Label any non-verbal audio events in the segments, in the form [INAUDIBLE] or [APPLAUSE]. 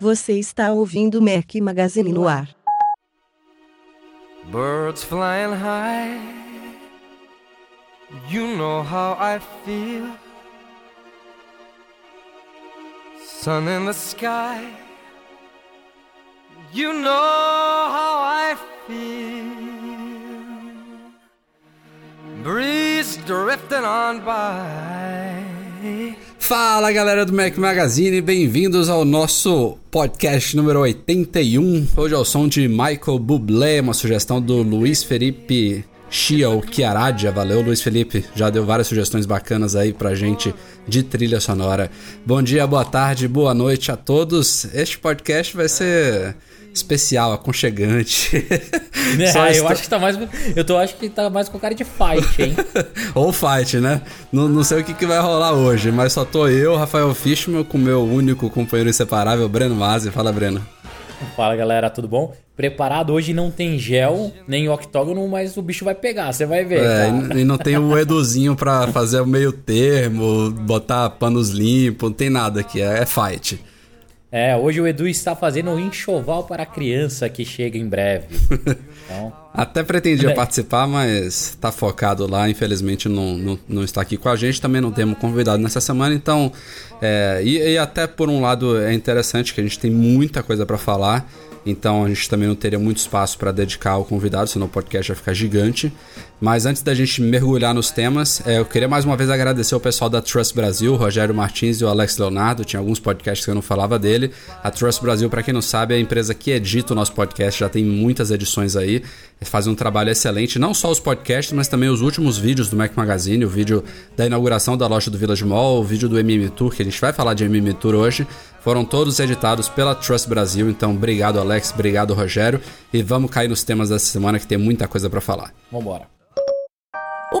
Você está ouvindo Mac Magazine no ar. Birds flying high. You know how I feel. Sun in the sky. You know how I feel. Breeze drifting on by. Fala galera do Mac Magazine, bem-vindos ao nosso podcast número 81. Hoje é o som de Michael Bublé, uma sugestão do Luiz Felipe Chiao Chiaradia. Valeu, Luiz Felipe, já deu várias sugestões bacanas aí pra gente de trilha sonora. Bom dia, boa tarde, boa noite a todos. Este podcast vai ser especial, aconchegante. [LAUGHS] É, eu acho que tá mais. Eu tô acho que tá mais com cara de fight, hein? [LAUGHS] Ou fight, né? Não, não sei o que, que vai rolar hoje, mas só tô eu, Rafael Fishman, com meu único companheiro inseparável, Breno Mazzi. Fala, Breno. Fala galera, tudo bom? Preparado hoje não tem gel, nem octógono, mas o bicho vai pegar, você vai ver. É, e não tem o Eduzinho pra fazer o meio termo, botar panos limpos, não tem nada aqui, é, é fight. É, hoje o Edu está fazendo um enxoval para a criança que chega em breve. [LAUGHS] Então... Até pretendia participar, mas está focado lá, infelizmente não, não, não, está aqui com a gente. Também não temos convidado nessa semana, então. É, e, e até por um lado é interessante que a gente tem muita coisa para falar. Então a gente também não teria muito espaço para dedicar ao convidado, senão o podcast ia ficar gigante. Mas antes da gente mergulhar nos temas, é, eu queria mais uma vez agradecer o pessoal da Trust Brasil, Rogério Martins e o Alex Leonardo. Tinha alguns podcasts que eu não falava dele. A Trust Brasil, para quem não sabe, é a empresa que edita o nosso podcast, já tem muitas edições aí. Fazem um trabalho excelente, não só os podcasts, mas também os últimos vídeos do Mac Magazine, o vídeo da inauguração da loja do Village Mall, o vídeo do MM Tour, que a gente vai falar de MM Tour hoje. Foram todos editados pela Trust Brasil, então obrigado Alex, obrigado Rogério. E vamos cair nos temas dessa semana que tem muita coisa para falar. Vambora. O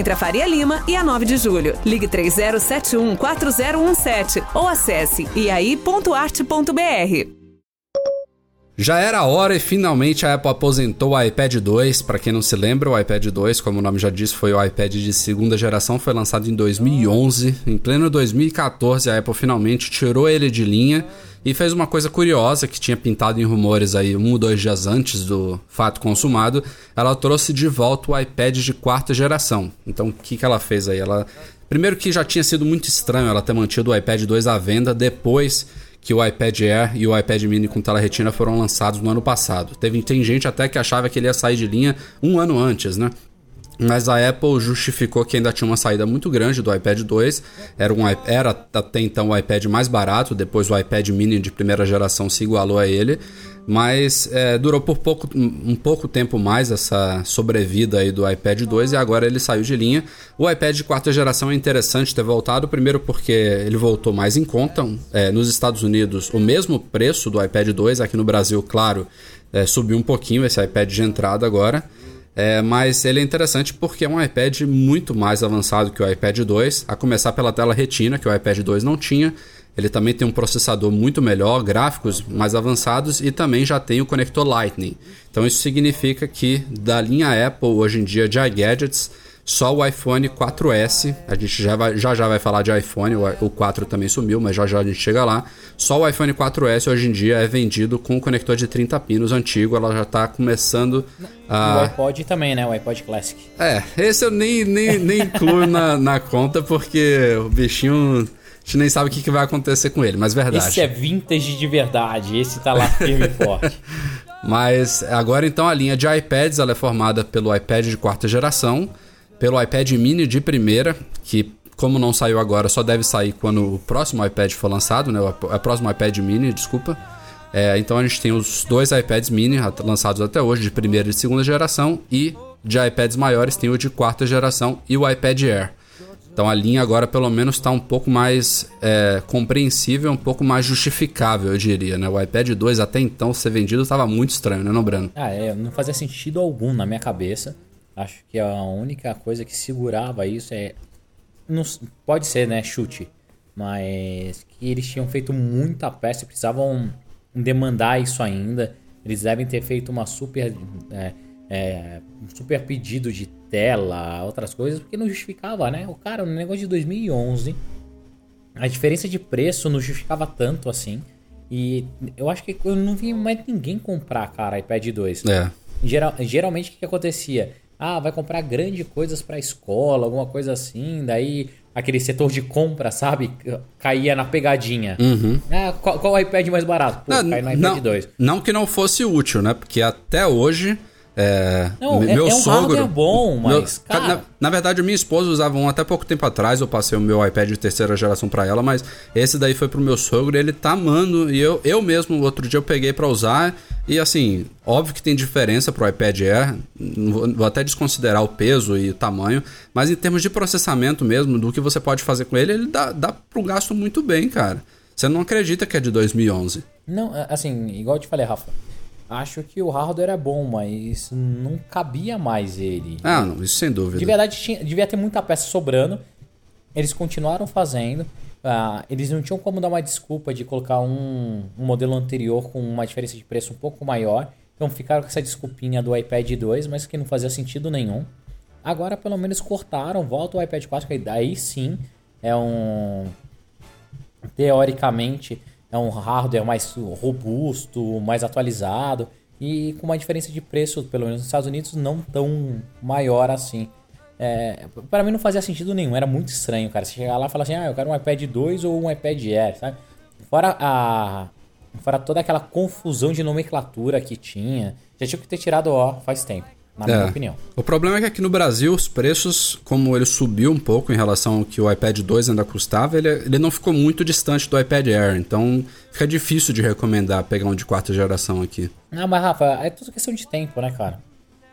entre a Faria Lima e a 9 de julho. Ligue 3071 4017 ou acesse iai.arte.br. Já era a hora e finalmente a Apple aposentou o iPad 2. Para quem não se lembra, o iPad 2, como o nome já disse, foi o iPad de segunda geração, foi lançado em 2011. Em pleno 2014, a Apple finalmente tirou ele de linha e fez uma coisa curiosa que tinha pintado em rumores aí um ou dois dias antes do fato consumado. Ela trouxe de volta o iPad de quarta geração. Então, o que, que ela fez aí? Ela primeiro que já tinha sido muito estranho ela ter mantido o iPad 2 à venda depois que o iPad Air e o iPad Mini com tela retina foram lançados no ano passado. Teve, tem gente até que achava que ele ia sair de linha um ano antes, né? Mas a Apple justificou que ainda tinha uma saída muito grande do iPad 2. Era, um, era até então o iPad mais barato, depois o iPad mini de primeira geração se igualou a ele. Mas é, durou por pouco, um pouco tempo mais essa sobrevida aí do iPad 2 e agora ele saiu de linha. O iPad de quarta geração é interessante ter voltado, primeiro porque ele voltou mais em conta. É, nos Estados Unidos, o mesmo preço do iPad 2, aqui no Brasil, claro, é, subiu um pouquinho esse iPad de entrada agora. É, mas ele é interessante porque é um iPad muito mais avançado que o iPad 2, a começar pela tela retina, que o iPad 2 não tinha. Ele também tem um processador muito melhor, gráficos mais avançados e também já tem o conector Lightning. Então isso significa que da linha Apple hoje em dia de iGadgets, só o iPhone 4S, a gente já, vai, já já vai falar de iPhone, o, o 4 também sumiu, mas já já a gente chega lá. Só o iPhone 4S hoje em dia é vendido com conector de 30 pinos antigo, ela já está começando a... O iPod também, né? O iPod Classic. É, esse eu nem, nem, nem incluo na, na conta porque o bichinho gente nem sabe o que, que vai acontecer com ele, mas verdade. Esse é vintage de verdade, esse tá lá firme e forte. [LAUGHS] Mas agora então a linha de iPads ela é formada pelo iPad de quarta geração, pelo iPad mini de primeira, que como não saiu agora, só deve sair quando o próximo iPad for lançado, né? O o próximo iPad mini, desculpa. É, então a gente tem os dois iPads mini lançados até hoje, de primeira e segunda geração, e de iPads maiores tem o de quarta geração e o iPad Air. Então a linha agora pelo menos está um pouco mais é, compreensível, um pouco mais justificável, eu diria, né? O iPad 2 até então ser vendido estava muito estranho, né, não? Ah, é, não fazia sentido algum na minha cabeça. Acho que a única coisa que segurava isso é. Não, pode ser, né? Chute. Mas que eles tinham feito muita peça precisavam demandar isso ainda. Eles devem ter feito uma super. é, é, um super pedido de tela, outras coisas, porque não justificava, né? O cara, no negócio de 2011, a diferença de preço não justificava tanto assim. E eu acho que eu não vi mais ninguém comprar, cara, iPad 2. É. Geral- geralmente o que, acontecia? Ah, vai comprar grandes coisas pra escola, alguma coisa assim, daí aquele setor de compra, sabe? Caía na pegadinha. Ah, qual, qual o iPad mais barato? Pô, Não, cai no iPad não, 2. não que não fosse útil, né? Porque até hoje. É, Não, é- meu é um sogro. hardware bom, mas, cara- na, na verdade, minha esposa usava um até pouco tempo atrás. Eu passei o meu iPad de terceira geração pra ela, mas esse daí foi pro meu sogro. e Ele tá amando. E eu, eu mesmo, outro dia, eu peguei pra usar. E assim, óbvio que tem diferença pro iPad Air. vou até desconsiderar o peso e o tamanho. Mas em termos de processamento mesmo, do que você pode fazer com ele, ele dá, dá pro gasto muito bem, cara. Você não acredita que é de 2011. Não, é, assim, igual eu te falei, Rafa. Acho que o hardware é bom, mas não cabia mais ele. Ah, não, isso sem dúvida. De verdade, tinha- devia ter muita peça sobrando. Eles continuaram fazendo. Ah, eles não tinham como dar uma desculpa de colocar um, um modelo anterior com uma diferença de preço um pouco maior. Então ficaram com essa desculpinha do iPad 2, mas que não fazia sentido nenhum. Agora pelo menos cortaram, volta o iPad 4, que daí sim é um. Teoricamente é um hardware mais robusto, mais atualizado e com uma diferença de preço, pelo menos nos Estados Unidos, não tão maior assim. É, para mim não fazia sentido nenhum, era muito estranho, cara. Você chegar lá e falar assim, ah, eu quero um iPad 2 ou um iPad Air, sabe? Fora a. Fora toda aquela confusão de nomenclatura que tinha. Já tinha que ter tirado O faz tempo, na minha É. opinião. O problema é que aqui no Brasil os preços, como ele subiu um pouco em relação ao que o iPad 2 ainda custava, ele, ele não ficou muito distante do iPad Air. Então fica difícil de recomendar pegar um de quarta geração aqui. Ah, mas Rafa, é tudo questão de tempo, né, cara?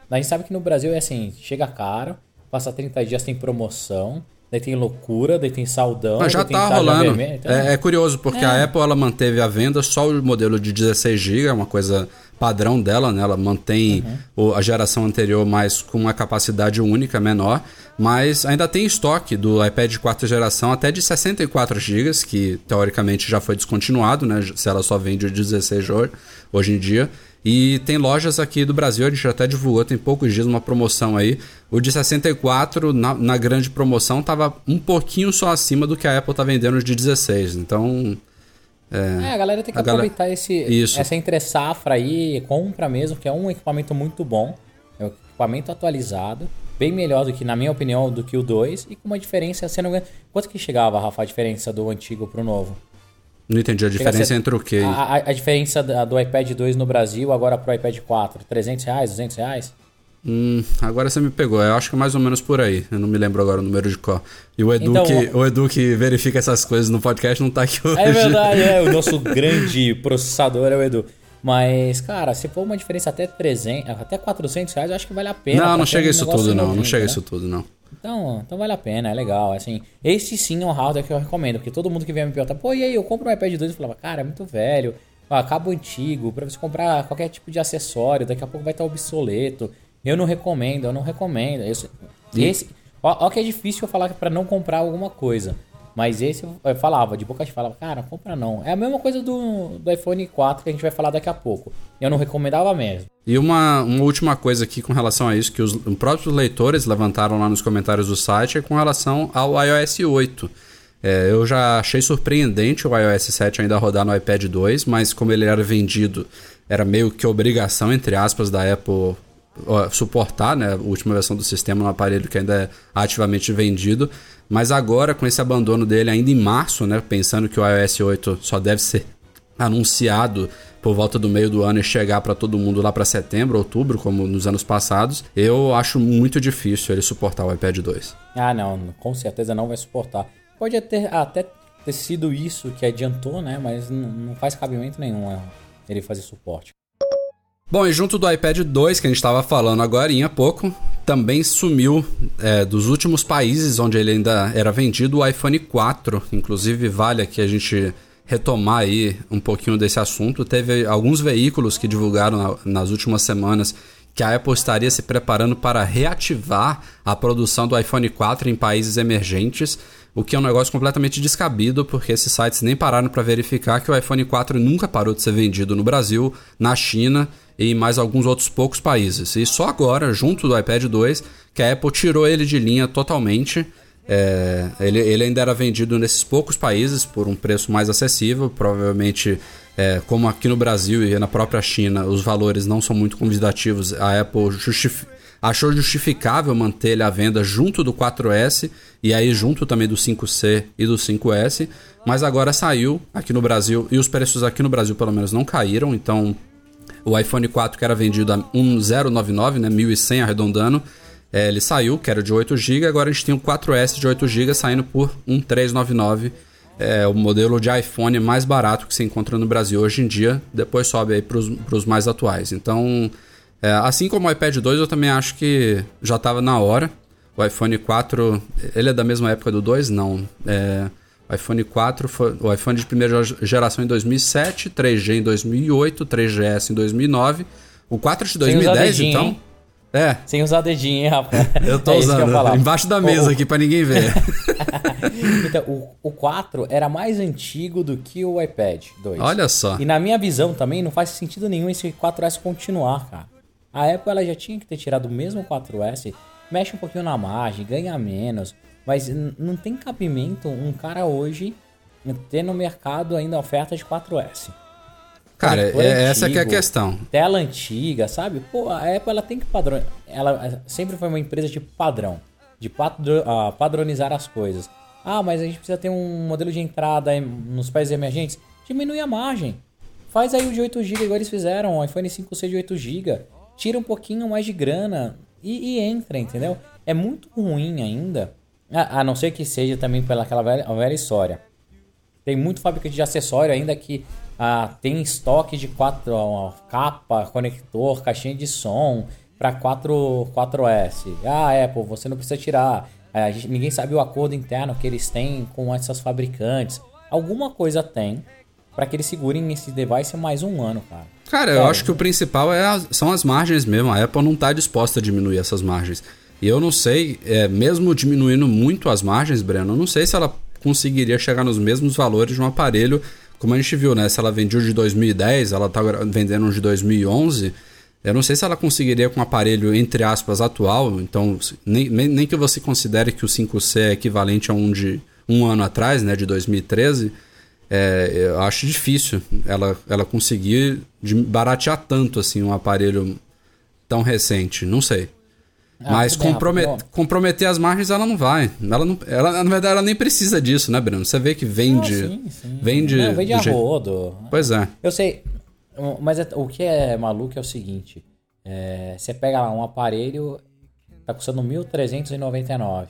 A gente sabe que no Brasil é assim, chega caro, passa 30 dias tem promoção, daí tem loucura, daí tem saldão, Mas já tá rolando. vermelha, então- É, é curioso, porque a Apple ela manteve a venda só o modelo de 16 GB, é uma coisa padrão dela, né? Ela mantém Uhum. a geração anterior, mas com uma capacidade única menor. Mas ainda tem estoque do iPad de quarta geração até de 64 GB, que teoricamente já foi descontinuado, né? Se ela só vende o 16 hoje, hoje em dia. E tem lojas aqui do Brasil, a gente até divulgou, tem poucos dias uma promoção aí. O de 64, na, na grande promoção, tava um pouquinho só acima do que a Apple tá vendendo de 16. Então, É, a galera tem que A galera- aproveitar esse, Isso. essa entre safra aí, compra mesmo, que é um equipamento muito bom, é um equipamento atualizado, bem melhor do que, na minha opinião, do que o 2, e com uma diferença, ganha- Quanto que chegava, Rafa, a diferença do antigo pro novo? não entendi a diferença ser- entre o quê? A, a- a diferença do iPad 2 no Brasil agora pro iPad 4, 300 reais, 200 reais? Hum, agora você me pegou. Eu acho que é mais ou menos por aí. Eu não me lembro agora o número de cor. E o Edu, Então, que, o Edu que verifica essas coisas no podcast não tá aqui hoje. É verdade, é. O [LAUGHS] nosso grande processador é o Edu. Mas, cara, se for uma diferença até 300, até 400 reais, eu acho que vale a pena. Não, pra não chega isso tudo, não. Não chega né? isso tudo, não. Então, então vale a pena, é legal. Assim, este sim é um hardware que eu recomendo, porque todo mundo que vem me perguntar, pô, e aí, eu compro um iPad 2 e falava, cara, é muito velho, ó, cabo antigo, pra você comprar qualquer tipo de acessório, daqui a pouco vai estar obsoleto. Eu não recomendo, eu não recomendo. Esse, esse ó, ó que é difícil eu falar pra não comprar alguma coisa. Mas esse eu falava, de boca de falava, cara, compra não. É a mesma coisa do, do iPhone 4 que a gente vai falar daqui a pouco. Eu não recomendava mesmo. E uma, uma última coisa aqui com relação a isso, que os próprios leitores levantaram lá nos comentários do site, é com relação ao iOS 8. É, eu já achei surpreendente o iOS 7 ainda rodar no iPad 2, mas como ele era vendido, era meio que obrigação, entre aspas, da Apple suportar né, a última versão do sistema no aparelho que ainda é ativamente vendido. Mas agora, com esse abandono dele ainda em março, né, pensando que o iOS 8 só deve ser [LAUGHS] anunciado por volta do meio do ano e chegar para todo mundo lá para setembro, outubro, como nos anos passados, eu acho muito difícil ele suportar o iPad 2. Ah, não, com certeza não vai suportar. Pode ter, até ter sido isso que adiantou, né? Mas não, não faz cabimento nenhum é, ele fazer suporte. Bom, e junto do iPad 2 que a gente estava falando agora há pouco, também sumiu é, dos últimos países onde ele ainda era vendido o iPhone 4. Inclusive, vale aqui a gente retomar aí um pouquinho desse assunto. Teve alguns veículos que divulgaram na, nas últimas semanas que a Apple estaria se preparando para reativar a produção do iPhone 4 em países emergentes, o que é um negócio completamente descabido, porque esses sites nem pararam para verificar que o iPhone 4 nunca parou de ser vendido no Brasil, na China e mais alguns outros poucos países. E só agora, junto do iPad 2, que a Apple tirou ele de linha totalmente. É, ele, ele ainda era vendido nesses poucos países por um preço mais acessível, provavelmente é, como aqui no Brasil e na própria China os valores não são muito convidativos, a Apple justif achou justificável manter ele à venda junto do 4S e aí junto também do 5C e do 5S, mas agora saiu aqui no Brasil e os preços aqui no Brasil pelo menos não caíram, então o iPhone 4 que era vendido a 1099, né, 1100 arredondando, é, ele saiu, que era de 8 GB, agora a gente tem o 4S de 8 GB saindo por 1399, é o modelo de iPhone mais barato que se encontra no Brasil hoje em dia, depois sobe aí para os mais atuais. Então, é, assim como o iPad 2, eu também acho que já estava na hora. O iPhone 4, ele é da mesma época do 2? Não. É, iPhone 4 foi o iPhone de primeira geração em 2007, 3G em 2008, 3GS em 2009. O 4 de 2010, então? Hein? É. Sem usar dedinho, hein, rapaz? [LAUGHS] Eu tô [LAUGHS] é usando. Eu embaixo da mesa o, aqui para ninguém ver. [LAUGHS] então, o, o 4 era mais antigo do que o iPad 2. Olha só. E na minha visão também não faz sentido nenhum esse 4S continuar, cara. A Apple ela já tinha que ter tirado o mesmo 4S, mexe um pouquinho na margem, ganha menos, mas não tem cabimento um cara hoje ter no mercado ainda oferta de 4S. Cara, é, antigo, essa que é a questão. Tela antiga, sabe? Pô, a Apple ela tem que padrão. Ela sempre foi uma empresa de padrão, de padro, uh, padronizar as coisas. Ah, mas a gente precisa ter um modelo de entrada nos países emergentes. Diminui a margem. Faz aí o de 8 GB, igual eles fizeram, o iPhone 5C de 8 GB. Tira um pouquinho mais de grana e, e entra, entendeu? É muito ruim ainda a, a não ser que seja também pela aquela velha, velha história. Tem muito fabricante de acessório ainda que ah, tem estoque de quatro, ó, capa, conector, caixinha de som para 4, 4S. Ah, Apple, você não precisa tirar. É, gente, ninguém sabe o acordo interno que eles têm com essas fabricantes. Alguma coisa tem para que eles segurem esse device mais um ano, cara. Cara, eu acho que o principal é são as margens mesmo. A Apple não está disposta a diminuir essas margens. E eu não sei, é, mesmo diminuindo muito as margens, Breno, eu não sei se ela conseguiria chegar nos mesmos valores de um aparelho, como a gente viu, né? Se ela vendeu de 2010, ela tá vendendo um de 2011. Eu não sei se ela conseguiria com um aparelho, entre aspas, atual. Então, nem, nem que você considere que o 5C é equivalente a um de um ano atrás, né? De 2013. É, eu acho difícil ela, ela conseguir baratear tanto assim um aparelho tão recente. Não sei. Ah, Mas compromet comprometer as margens ela não vai. Ela, não, ela, na verdade, ela nem precisa disso, né, Bruno? Você vê que vende. Não, sim, sim. Vende, não, vende a rodo. Pois é. Eu sei. Mas é, o que é maluco é o seguinte: é, você pega lá um aparelho, tá custando 1.399.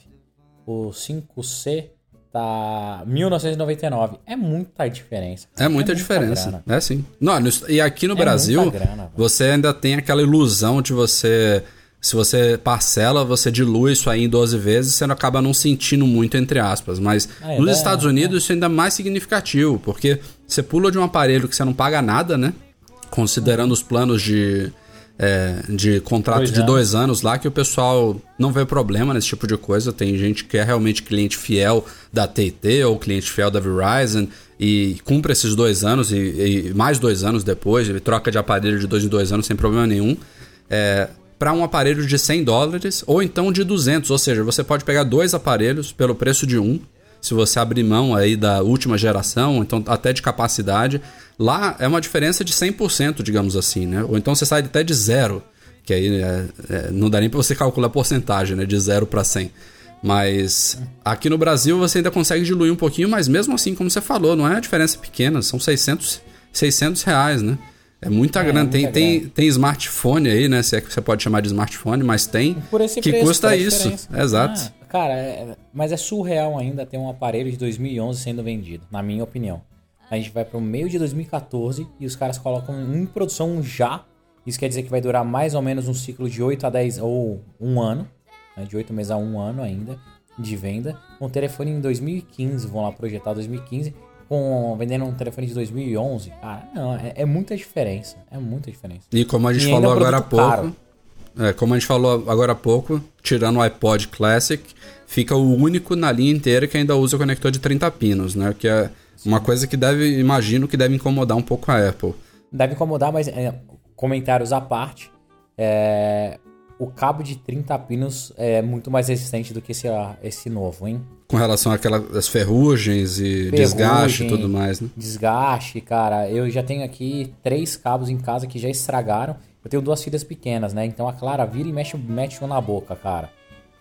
O 5C tá 1999. É muita diferença. É muita, é diferença. É sim. Não, e aqui no é Brasil, grana, você ainda tem aquela ilusão de você se você parcela, você dilui isso aí em 12 vezes, você acaba não sentindo muito, entre aspas. Mas é, nos é, Estados é. Unidos isso é ainda mais significativo, porque você pula de um aparelho que você não paga nada, né? Considerando os planos de, é, de contrato dois de dois anos lá, que o pessoal não vê problema nesse tipo de coisa. Tem gente que é realmente cliente fiel da TT ou cliente fiel da Verizon e cumpre esses dois anos e, e mais dois anos depois, ele troca de aparelho de dois em dois anos sem problema nenhum. É, para um aparelho de 100 dólares ou então de 200, ou seja, você pode pegar dois aparelhos pelo preço de um, se você abrir mão aí da última geração, então até de capacidade. Lá é uma diferença de 100%, digamos assim, né? Ou então você sai até de zero, que aí é, é, não dá nem para você calcular a porcentagem, né? De zero para 100. Mas aqui no Brasil você ainda consegue diluir um pouquinho, mas mesmo assim, como você falou, não é uma diferença pequena, são 600, 600 reais, né? É muita É, grana. Tem, muita tem, grana. tem smartphone aí, né? Se é que você pode chamar de smartphone, mas tem Por esse que preço, custa isso. Exato. Ah, cara, é- mas é surreal ainda ter um aparelho de 2011 sendo vendido, na minha opinião. A gente vai para o meio de 2014 e os caras colocam em produção já. Isso quer dizer que vai durar mais ou menos um ciclo de 8 a 10 ou um ano, né, de 8 meses a um ano ainda de venda. Um telefone em 2015, vão lá projetar 2015, com vendendo um telefone de 2011. Cara, não, é, é muita diferença. É muita diferença. E como a gente E falou é um agora há pouco. caro. É, como a gente falou agora há pouco, tirando o iPod Classic, fica o único na linha inteira que ainda usa o conector de 30 pinos, né? Que é uma coisa que deve, imagino que deve incomodar um pouco a Apple. Deve incomodar, mas é, comentários à parte. é, o cabo de 30 pinos é muito mais resistente do que esse, ah, esse novo, hein? Com relação àquelas ferrugens e desgaste e tudo mais, né? Desgaste, cara. Eu já tenho aqui três cabos em casa que já estragaram. Eu tenho duas filhas pequenas, né? Então a Clara vira e mexe, mete um na boca, cara.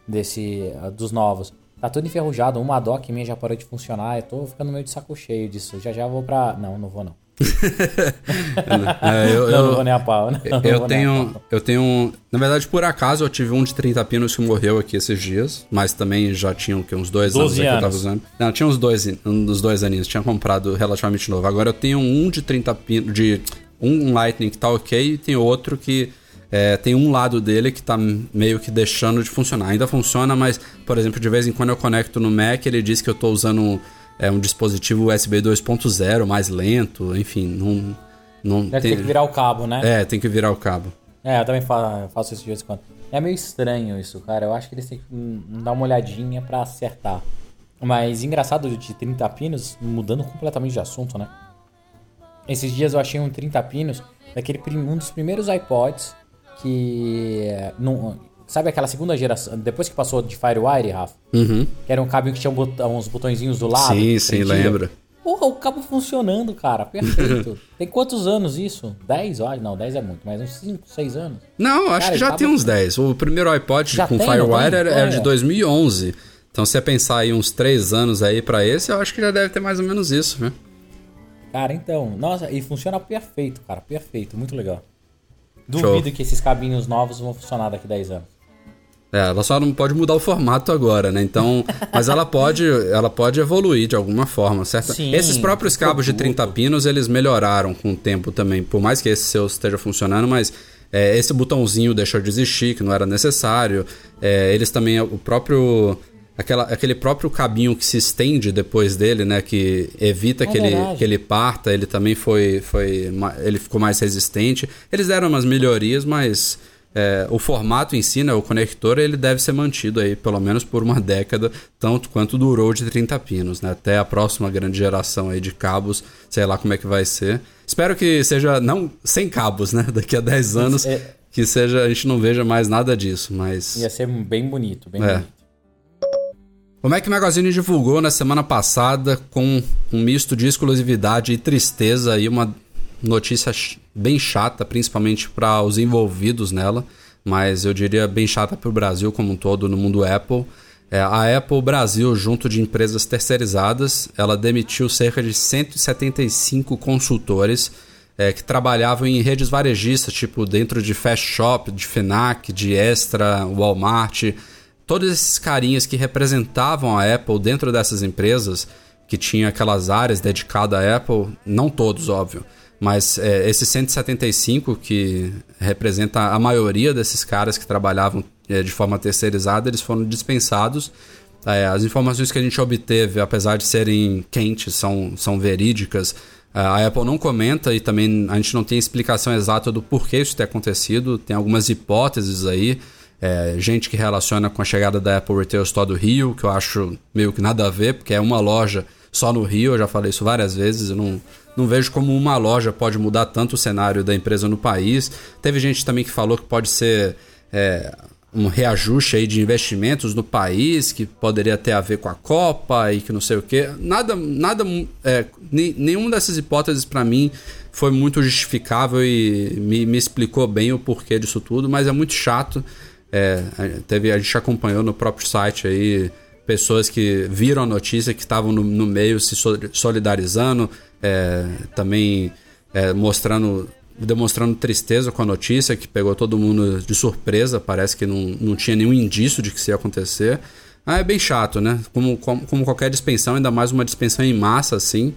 Desse, ah, dos novos. Tá tudo enferrujado. Uma dock minha já parou de funcionar. Eu tô ficando meio de saco cheio disso. Já já vou pra. Não, não vou não. É, [LAUGHS] eu, não, eu- não vou nem a pau. Não Eu tenho, pau. eu tenho, na verdade, por acaso eu tive um de 30 pinos que morreu aqui esses dias, mas também já tinha o quê, uns dois anos 12 aí que eu tava anos. usando. Não, tinha uns dois, um dos dois aninhos, tinha comprado relativamente novo. Agora eu tenho um de 30 pinos, de um Lightning que tá ok e tem outro que é, tem um lado dele que tá meio que deixando de funcionar. Ainda funciona, mas, por exemplo, de vez em quando eu conecto no Mac, ele diz que eu tô usando um, é, um dispositivo USB 2.0 mais lento, enfim, não... não Deve ter que virar o cabo, né? É, tem que virar o cabo. É, eu também fa- faço isso de vez em quando. É meio estranho isso, cara. Eu acho que eles têm que hum, dar uma olhadinha pra acertar. Mas engraçado de 30 pinos, mudando completamente de assunto, né? Esses dias eu achei um 30 pinos daquele um dos primeiros iPods que é, não, sabe aquela segunda geração, depois que passou de FireWire, Rafa, Uhum. que era um cabo que tinha um botão- uns botõezinhos do lado. Sim, sim, lembro. Porra, o cabo funcionando, cara. [LAUGHS] Perfeito. Tem quantos anos isso? 10? Olha, não, 10 é muito, mas uns 5, 6 anos. Não, acho Cara, que já tem uns 10. O primeiro iPod Já com tem, FireWire era, era de Olha. 2011. Então, se você pensar aí uns 3 anos aí pra esse, eu acho que já deve ter mais ou menos isso, viu? Cara, então, nossa, e funciona perfeito, cara, perfeito, muito legal. Show. Duvido que esses cabinhos novos vão funcionar daqui a 10 anos. É, ela só não pode mudar o formato agora, né? Então, [LAUGHS] mas ela pode, ela pode evoluir de alguma forma, certo? Sim, Esses próprios cabos de produto. 30 pinos, eles melhoraram com o tempo também, por mais que esse seu esteja funcionando, mas é, esse botãozinho deixou de existir, que não era necessário. É, eles também, o próprio aquela, aquele próprio cabinho que se estende depois dele, né, que evita É que, ele, que ele parta, ele também foi, foi ele ficou mais resistente. Eles deram umas melhorias, mas é, o formato em si, né, o conector, ele deve ser mantido aí pelo menos por uma década, tanto quanto durou de 30 pinos, né, até a próxima grande geração aí de cabos, sei lá como é que vai ser. Espero que seja não sem cabos, né, [LAUGHS] daqui a 10 anos, É. que seja a gente não veja mais nada disso, mas Ia ser bem bonito, bem É. bonito. o Mac Magazine divulgou na semana passada com um misto de exclusividade e tristeza e uma notícia bem chata, principalmente para os envolvidos nela, mas eu diria bem chata para o Brasil como um todo no mundo Apple. É, a Apple Brasil, junto de empresas terceirizadas, ela demitiu cerca de 175 consultores é, que trabalhavam em redes varejistas, tipo dentro de Fast Shop, de Fenac, de Extra, Walmart, todos esses carinhas que representavam a Apple dentro dessas empresas, que tinha aquelas áreas dedicadas à Apple, não todos, óbvio, mas é, esses 175 que representa a maioria desses caras que trabalhavam é, de forma terceirizada, eles foram dispensados. É, as informações que a gente obteve, apesar de serem quentes, são, são verídicas. A Apple não comenta e também a gente não tem explicação exata do porquê isso ter acontecido. Tem algumas hipóteses aí. É, gente que relaciona com a chegada da Apple Retail Store do Rio, que eu acho meio que nada a ver, porque é uma loja só no Rio, eu já falei isso várias vezes, eu não, não vejo como uma loja pode mudar tanto o cenário da empresa no país. Teve gente também que falou que pode ser é, um reajuste aí de investimentos no país, que poderia ter a ver com a Copa e que não sei o que. Nada, nada, é, nenhuma dessas hipóteses para mim foi muito justificável e me, me explicou bem o porquê disso tudo, mas é muito chato. É, teve, a gente acompanhou no próprio site aí pessoas que viram a notícia, que estavam no, no meio se solidarizando, é, também é, mostrando demonstrando tristeza com a notícia, que pegou todo mundo de surpresa, parece que não, não tinha nenhum indício de que isso ia acontecer. Ah, é bem chato, né? Como, como, como, qualquer dispensão, ainda mais uma dispensão em massa, assim,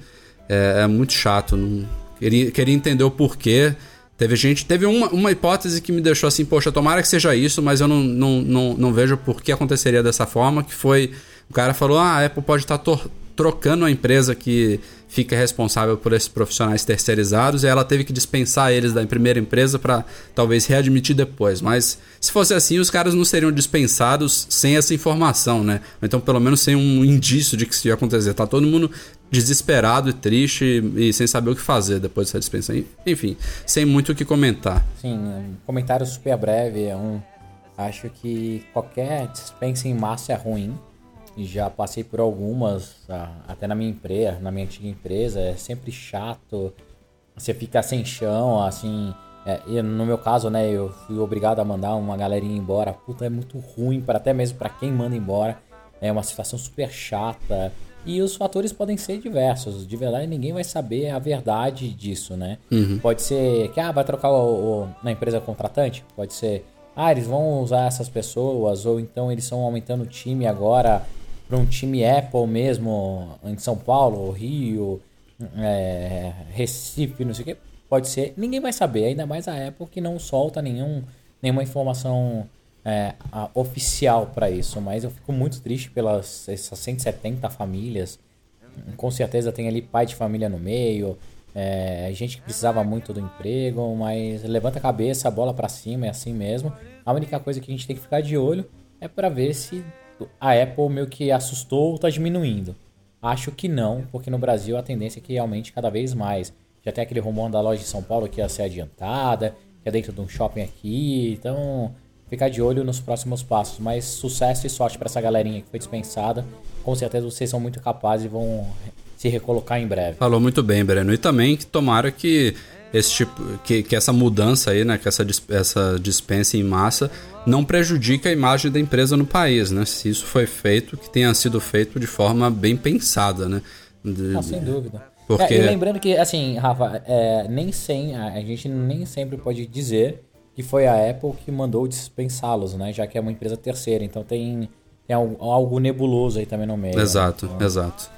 é, é muito chato. Não, queria, queria entender o porquê. Teve gente. Teve uma, uma hipótese que me deixou assim, poxa, tomara que seja isso, mas eu não, não, não, não vejo por que aconteceria dessa forma. Que foi. O cara falou: ah, a Apple pode estar tá trocando a empresa que fica responsável por esses profissionais terceirizados e ela teve que dispensar eles da primeira empresa para talvez readmitir depois. Mas se fosse assim, os caras não seriam dispensados sem essa informação, né? Então, pelo menos sem um indício de que isso ia acontecer. Tá todo mundo desesperado e triste e, sem saber o que fazer depois dessa dispensa. Enfim, sem muito o que comentar. Sim, um comentário super breve. É um, acho que qualquer dispensa em massa é ruim já passei por algumas, até na minha empresa, na minha antiga empresa, é sempre chato. Você fica sem chão, assim. É, no meu caso, né, eu fui obrigado a mandar uma galerinha embora. Puta, é muito ruim, para até mesmo para quem manda embora. É uma situação super chata. E os fatores podem ser diversos. De verdade, ninguém vai saber a verdade disso, né? Uhum. Pode ser que ah, vai trocar o, o, na empresa contratante. Pode ser, ah, eles vão usar essas pessoas, ou então eles estão aumentando o time agora para um time Apple mesmo em São Paulo, Rio, é, Recife, não sei o que, pode ser. Ninguém vai saber, ainda mais a Apple que não solta nenhum, nenhuma informação é, oficial para isso. Mas eu fico muito triste pelas essas 170 famílias. Com certeza tem ali pai de família no meio, é, gente que precisava muito do emprego, mas levanta a cabeça, a bola para cima, é assim mesmo. A única coisa que a gente tem que ficar de olho é para ver se a Apple meio que assustou ou está diminuindo? Acho que não, porque no Brasil a tendência é que aumente cada vez mais. Já tem aquele rumor da loja de São Paulo que ia ser adiantada, que é dentro de um shopping aqui, então ficar de olho nos próximos passos. Mas sucesso e sorte para essa galerinha que foi dispensada. Com certeza vocês são muito capazes e vão se recolocar em breve. Falou muito bem, Breno. E também que tomara que esse tipo que, que essa mudança aí, né, que essa, essa dispensa em massa não prejudique a imagem da empresa no país, né? Se isso foi feito, que tenha sido feito de forma bem pensada, né? De, não, sem dúvida. Porque... É, e lembrando que, assim, Rafa, é, nem sem, a gente nem sempre pode dizer que foi a Apple que mandou dispensá-los, né? Já que é uma empresa terceira, então tem, tem algo nebuloso aí também no meio. Exato, né? exato.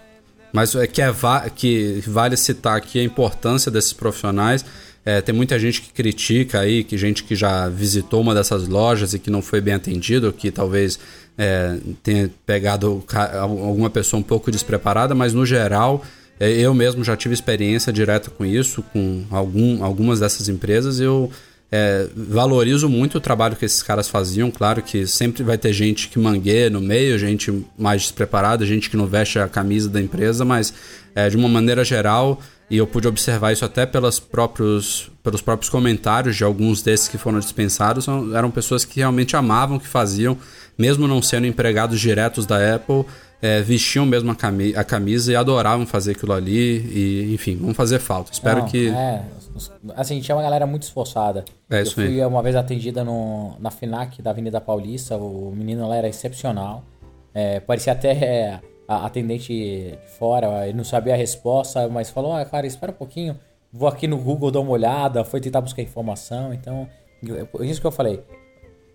Mas é que, é va que vale citar aqui a importância desses profissionais. É, tem muita gente que critica aí, que gente que já visitou uma dessas lojas e que não foi bem atendido, que talvez é, tenha pegado alguma pessoa um pouco despreparada, mas no geral é, eu mesmo já tive experiência direta com isso, com algum, algumas dessas empresas. Eu é, valorizo muito o trabalho que esses caras faziam. Claro que sempre vai ter gente que mangueia no meio, gente mais despreparada, gente que não veste a camisa da empresa, mas é, de uma maneira geral, e eu pude observar isso até pelos próprios, pelos próprios comentários de alguns desses que foram dispensados, eram pessoas que realmente amavam o que faziam, mesmo não sendo empregados diretos da Apple é, vestiam mesmo a, cami a, camisa e adoravam fazer aquilo ali. E, enfim, vão fazer falta. Espero Não, que. É, assim, tinha uma galera muito esforçada. É isso Eu fui aí. uma vez atendida no, na FINAC da Avenida Paulista. O menino lá era excepcional. É, parecia até é, a atendente de fora, ele não sabia a resposta, mas falou: Ah, cara, espera um pouquinho. Vou aqui no Google dar uma olhada. Foi tentar buscar informação. Então, é isso que eu falei.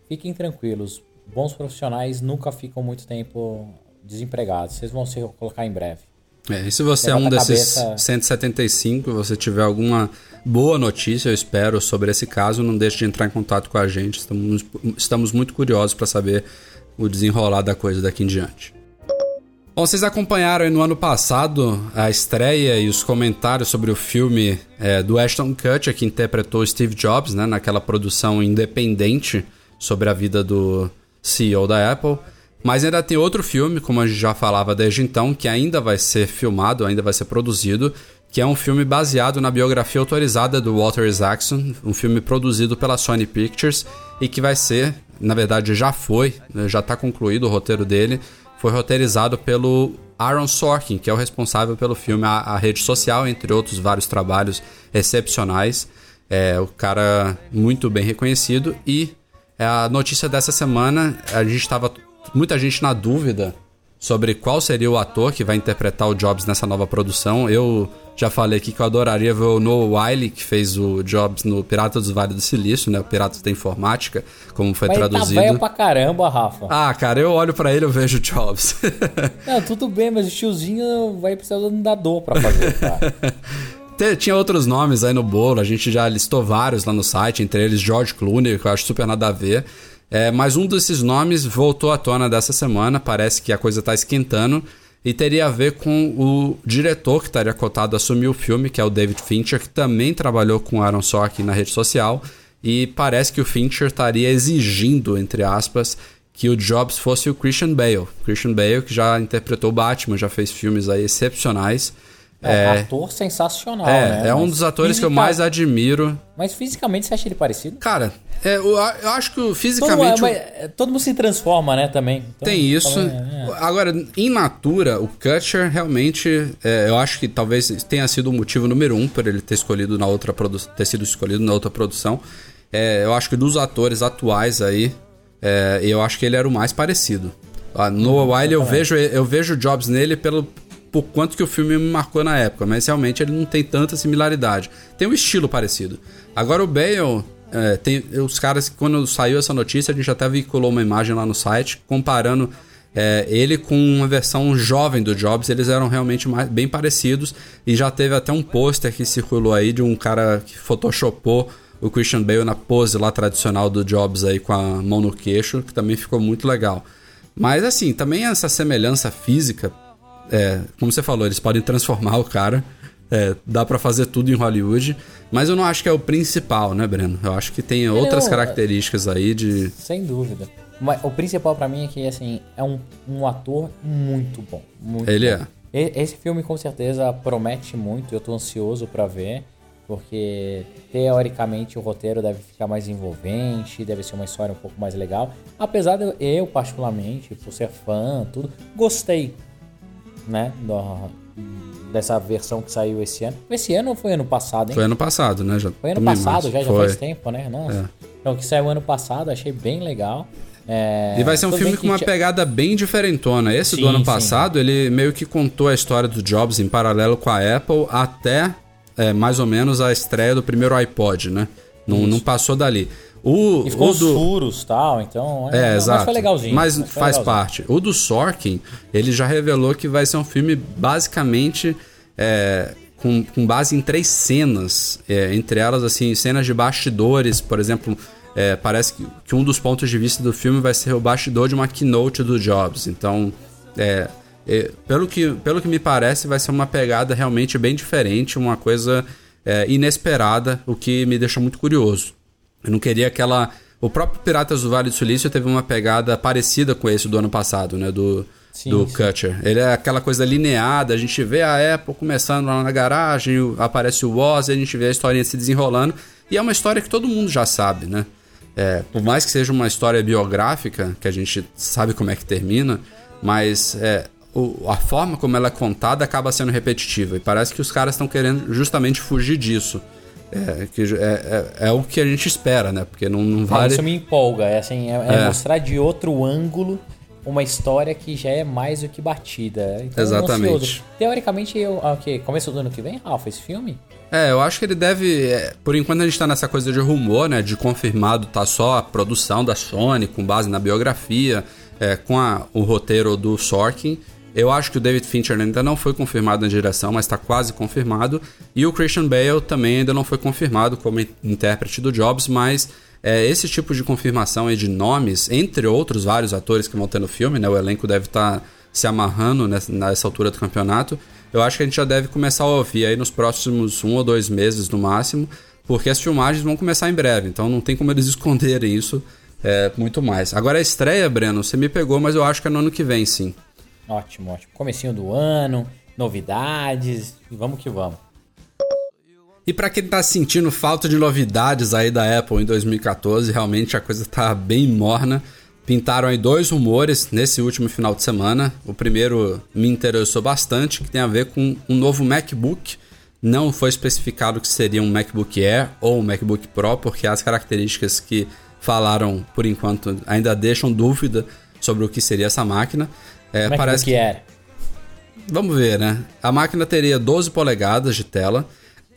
Fiquem tranquilos. Bons profissionais nunca ficam muito tempo desempregados. Vocês vão se colocar em breve. É, e se você Levanta é um desses cabeça... 175, você tiver alguma boa notícia, eu espero, sobre esse caso, não deixe de entrar em contato com a gente. Estamos, estamos muito curiosos para saber o desenrolar da coisa daqui em diante. Bom, vocês acompanharam no ano passado a estreia e os comentários sobre o filme é, do Ashton Kutcher, que interpretou Steve Jobs, né, naquela produção independente sobre a vida do CEO da Apple. Mas ainda tem outro filme, como a gente já falava desde então, que ainda vai ser filmado, ainda vai ser produzido, que é um filme baseado na biografia autorizada do Walter Isaacson, um filme produzido pela Sony Pictures e que vai ser, na verdade já foi, né, já está concluído o roteiro dele, foi roteirizado pelo Aaron Sorkin, que é o responsável pelo filme A, a Rede Social, entre outros vários trabalhos excepcionais. É o cara muito bem reconhecido e a notícia dessa semana, a gente estava muita gente na dúvida sobre qual seria o ator que vai interpretar o Jobs nessa nova produção. Eu já falei aqui que eu adoraria ver o Noah Wiley, que fez o Jobs no Piratas do Vale do Silício, né? O Piratas da Informática, como foi Mas traduzido. Ele tá velho pra caramba, Rafa. Ah, cara, eu olho para ele e vejo Jobs. [LAUGHS] Não, tudo bem, mas o tiozinho vai precisar de um dador pra fazer, [LAUGHS] cara. Tinha outros nomes aí no bolo, a gente já listou vários lá no site, entre eles George Clooney, que eu acho super nada a ver. É, mas um desses nomes voltou à tona dessa semana, parece que a coisa está esquentando e teria a ver com o diretor que estaria cotado a assumir o filme, que é o David Fincher, que também trabalhou com Aaron Sorkin na rede social e parece que o Fincher estaria exigindo, entre aspas, que o Jobs fosse o Christian Bale. Christian Bale que já interpretou Batman, já fez filmes aí excepcionais. É, é um ator sensacional, é, né? É um dos atores Fisica... que eu mais admiro. Mas fisicamente você acha ele parecido? Cara, é, eu, eu, acho que fisicamente. Todo, é, todo, mundo se transforma, né, também. Então, tem isso. Também, é. Agora, em natura, o Kutcher realmente. É, eu acho que talvez tenha sido o motivo número um por ele ter escolhido na outra ter sido escolhido na outra produção. É, eu acho que dos atores atuais aí, eu acho que ele era o mais parecido. A Noah Wiley, eu vejo, eu vejo Jobs nele pelo, por quanto que o filme me marcou na época, mas realmente ele não tem tanta similaridade. Tem um estilo parecido. Agora o Bale, é, tem os caras, quando saiu essa notícia, a gente até veiculou uma imagem lá no site comparando é, ele com uma versão jovem do Jobs, eles eram realmente mais, bem parecidos e já teve até um pôster que circulou aí de um cara que photoshopou o Christian Bale na pose lá tradicional do Jobs aí com a mão no queixo, que também ficou muito legal. Mas assim, também essa semelhança física é, como você falou, eles podem transformar [LAUGHS] o cara. É, dá para fazer tudo em Hollywood, mas eu não acho que é o principal, né, Breno? Eu acho que tem outras características aí de. Sem dúvida. Mas o principal para mim é que assim é um, um ator muito bom. Muito Ele bom. é. Esse filme com certeza promete muito. Eu tô ansioso para ver, porque teoricamente o roteiro deve ficar mais envolvente, deve ser uma história um pouco mais legal. Apesar de eu particularmente, por ser fã, tudo, gostei né? Do, dessa versão que saiu esse ano. Esse ano ou foi ano passado, hein? Foi ano passado, né? Já foi ano passado, já, já faz tempo, né? Nossa. É. Então, que saiu ano passado, achei bem legal. É... E vai ser um filme com uma pegada bem diferentona. Esse sim, do ano passado, sim. ele meio que contou a história do Jobs em paralelo com a Apple até é, mais ou menos a estreia do primeiro iPod, né? Não, não passou dali. O, e ficou o do... furos tal, então. É, é exato. Mas foi legalzinho. Mas, mas faz legalzinho. parte. O do Sorkin, ele já revelou que vai ser um filme basicamente. É, com, com, base em três cenas, é, entre elas, assim, cenas de bastidores, por exemplo. É, parece que, que, um dos pontos de vista do filme vai ser o bastidor de uma keynote do Jobs. Então, é, é, pelo, que, pelo que me parece, vai ser uma pegada realmente bem diferente, uma coisa é, inesperada, o que me deixa muito curioso. Eu não queria aquela. O próprio Piratas do Vale do Silício teve uma pegada parecida com esse do ano passado, né? Do, sim, do sim. Kutcher. Ele é aquela coisa lineada, a gente vê a Apple começando lá na garagem, aparece o Woz, a gente vê a historinha se desenrolando. E é uma história que todo mundo já sabe, né? É, por mais que seja uma história biográfica, que a gente sabe como é que termina, mas é, o, a forma como ela é contada acaba sendo repetitiva. E parece que os caras estão querendo justamente fugir disso. É, que é, é, é, o que a gente espera, né? Porque não, não vale. Isso me empolga, é, assim, é, é, é, mostrar de outro ângulo uma história que já é mais do que batida. Então, Exatamente. Teoricamente, eu, ah, okay, começo do ano que vem, Rafa, esse filme? É, eu acho que ele deve. É, por enquanto a gente tá nessa coisa de rumor, né? De confirmado tá só a produção da Sony, com base na biografia, com a, o roteiro do Sorkin. Eu acho que o David Fincher ainda não foi confirmado na direção, mas está quase confirmado. E o Christian Bale também ainda não foi confirmado como intérprete do Jobs, mas é, esse tipo de confirmação de nomes, entre outros vários atores que vão ter no filme, né? O elenco deve estar tá se amarrando nessa, nessa altura do campeonato. Eu acho que a gente já deve começar a ouvir aí nos próximos um ou dois meses no máximo, porque as filmagens vão começar em breve, então não tem como eles [LAUGHS] esconderem isso é, muito mais. Agora a estreia, Breno, você me pegou, mas eu acho que é no ano que vem, sim. Ótimo, ótimo. Comecinho do ano, novidades, vamos que vamos. E para quem tá sentindo falta de novidades aí da Apple em 2014, realmente a coisa tá bem morna. Pintaram aí dois rumores nesse último final de semana. O primeiro me interessou bastante, que tem a ver com um novo MacBook. Não foi especificado que seria um MacBook Air ou um MacBook Pro, porque as características que falaram por enquanto ainda deixam dúvida sobre o que seria essa máquina. É, MacBook parece que Air. Vamos ver, né? A máquina teria 12 polegadas de tela,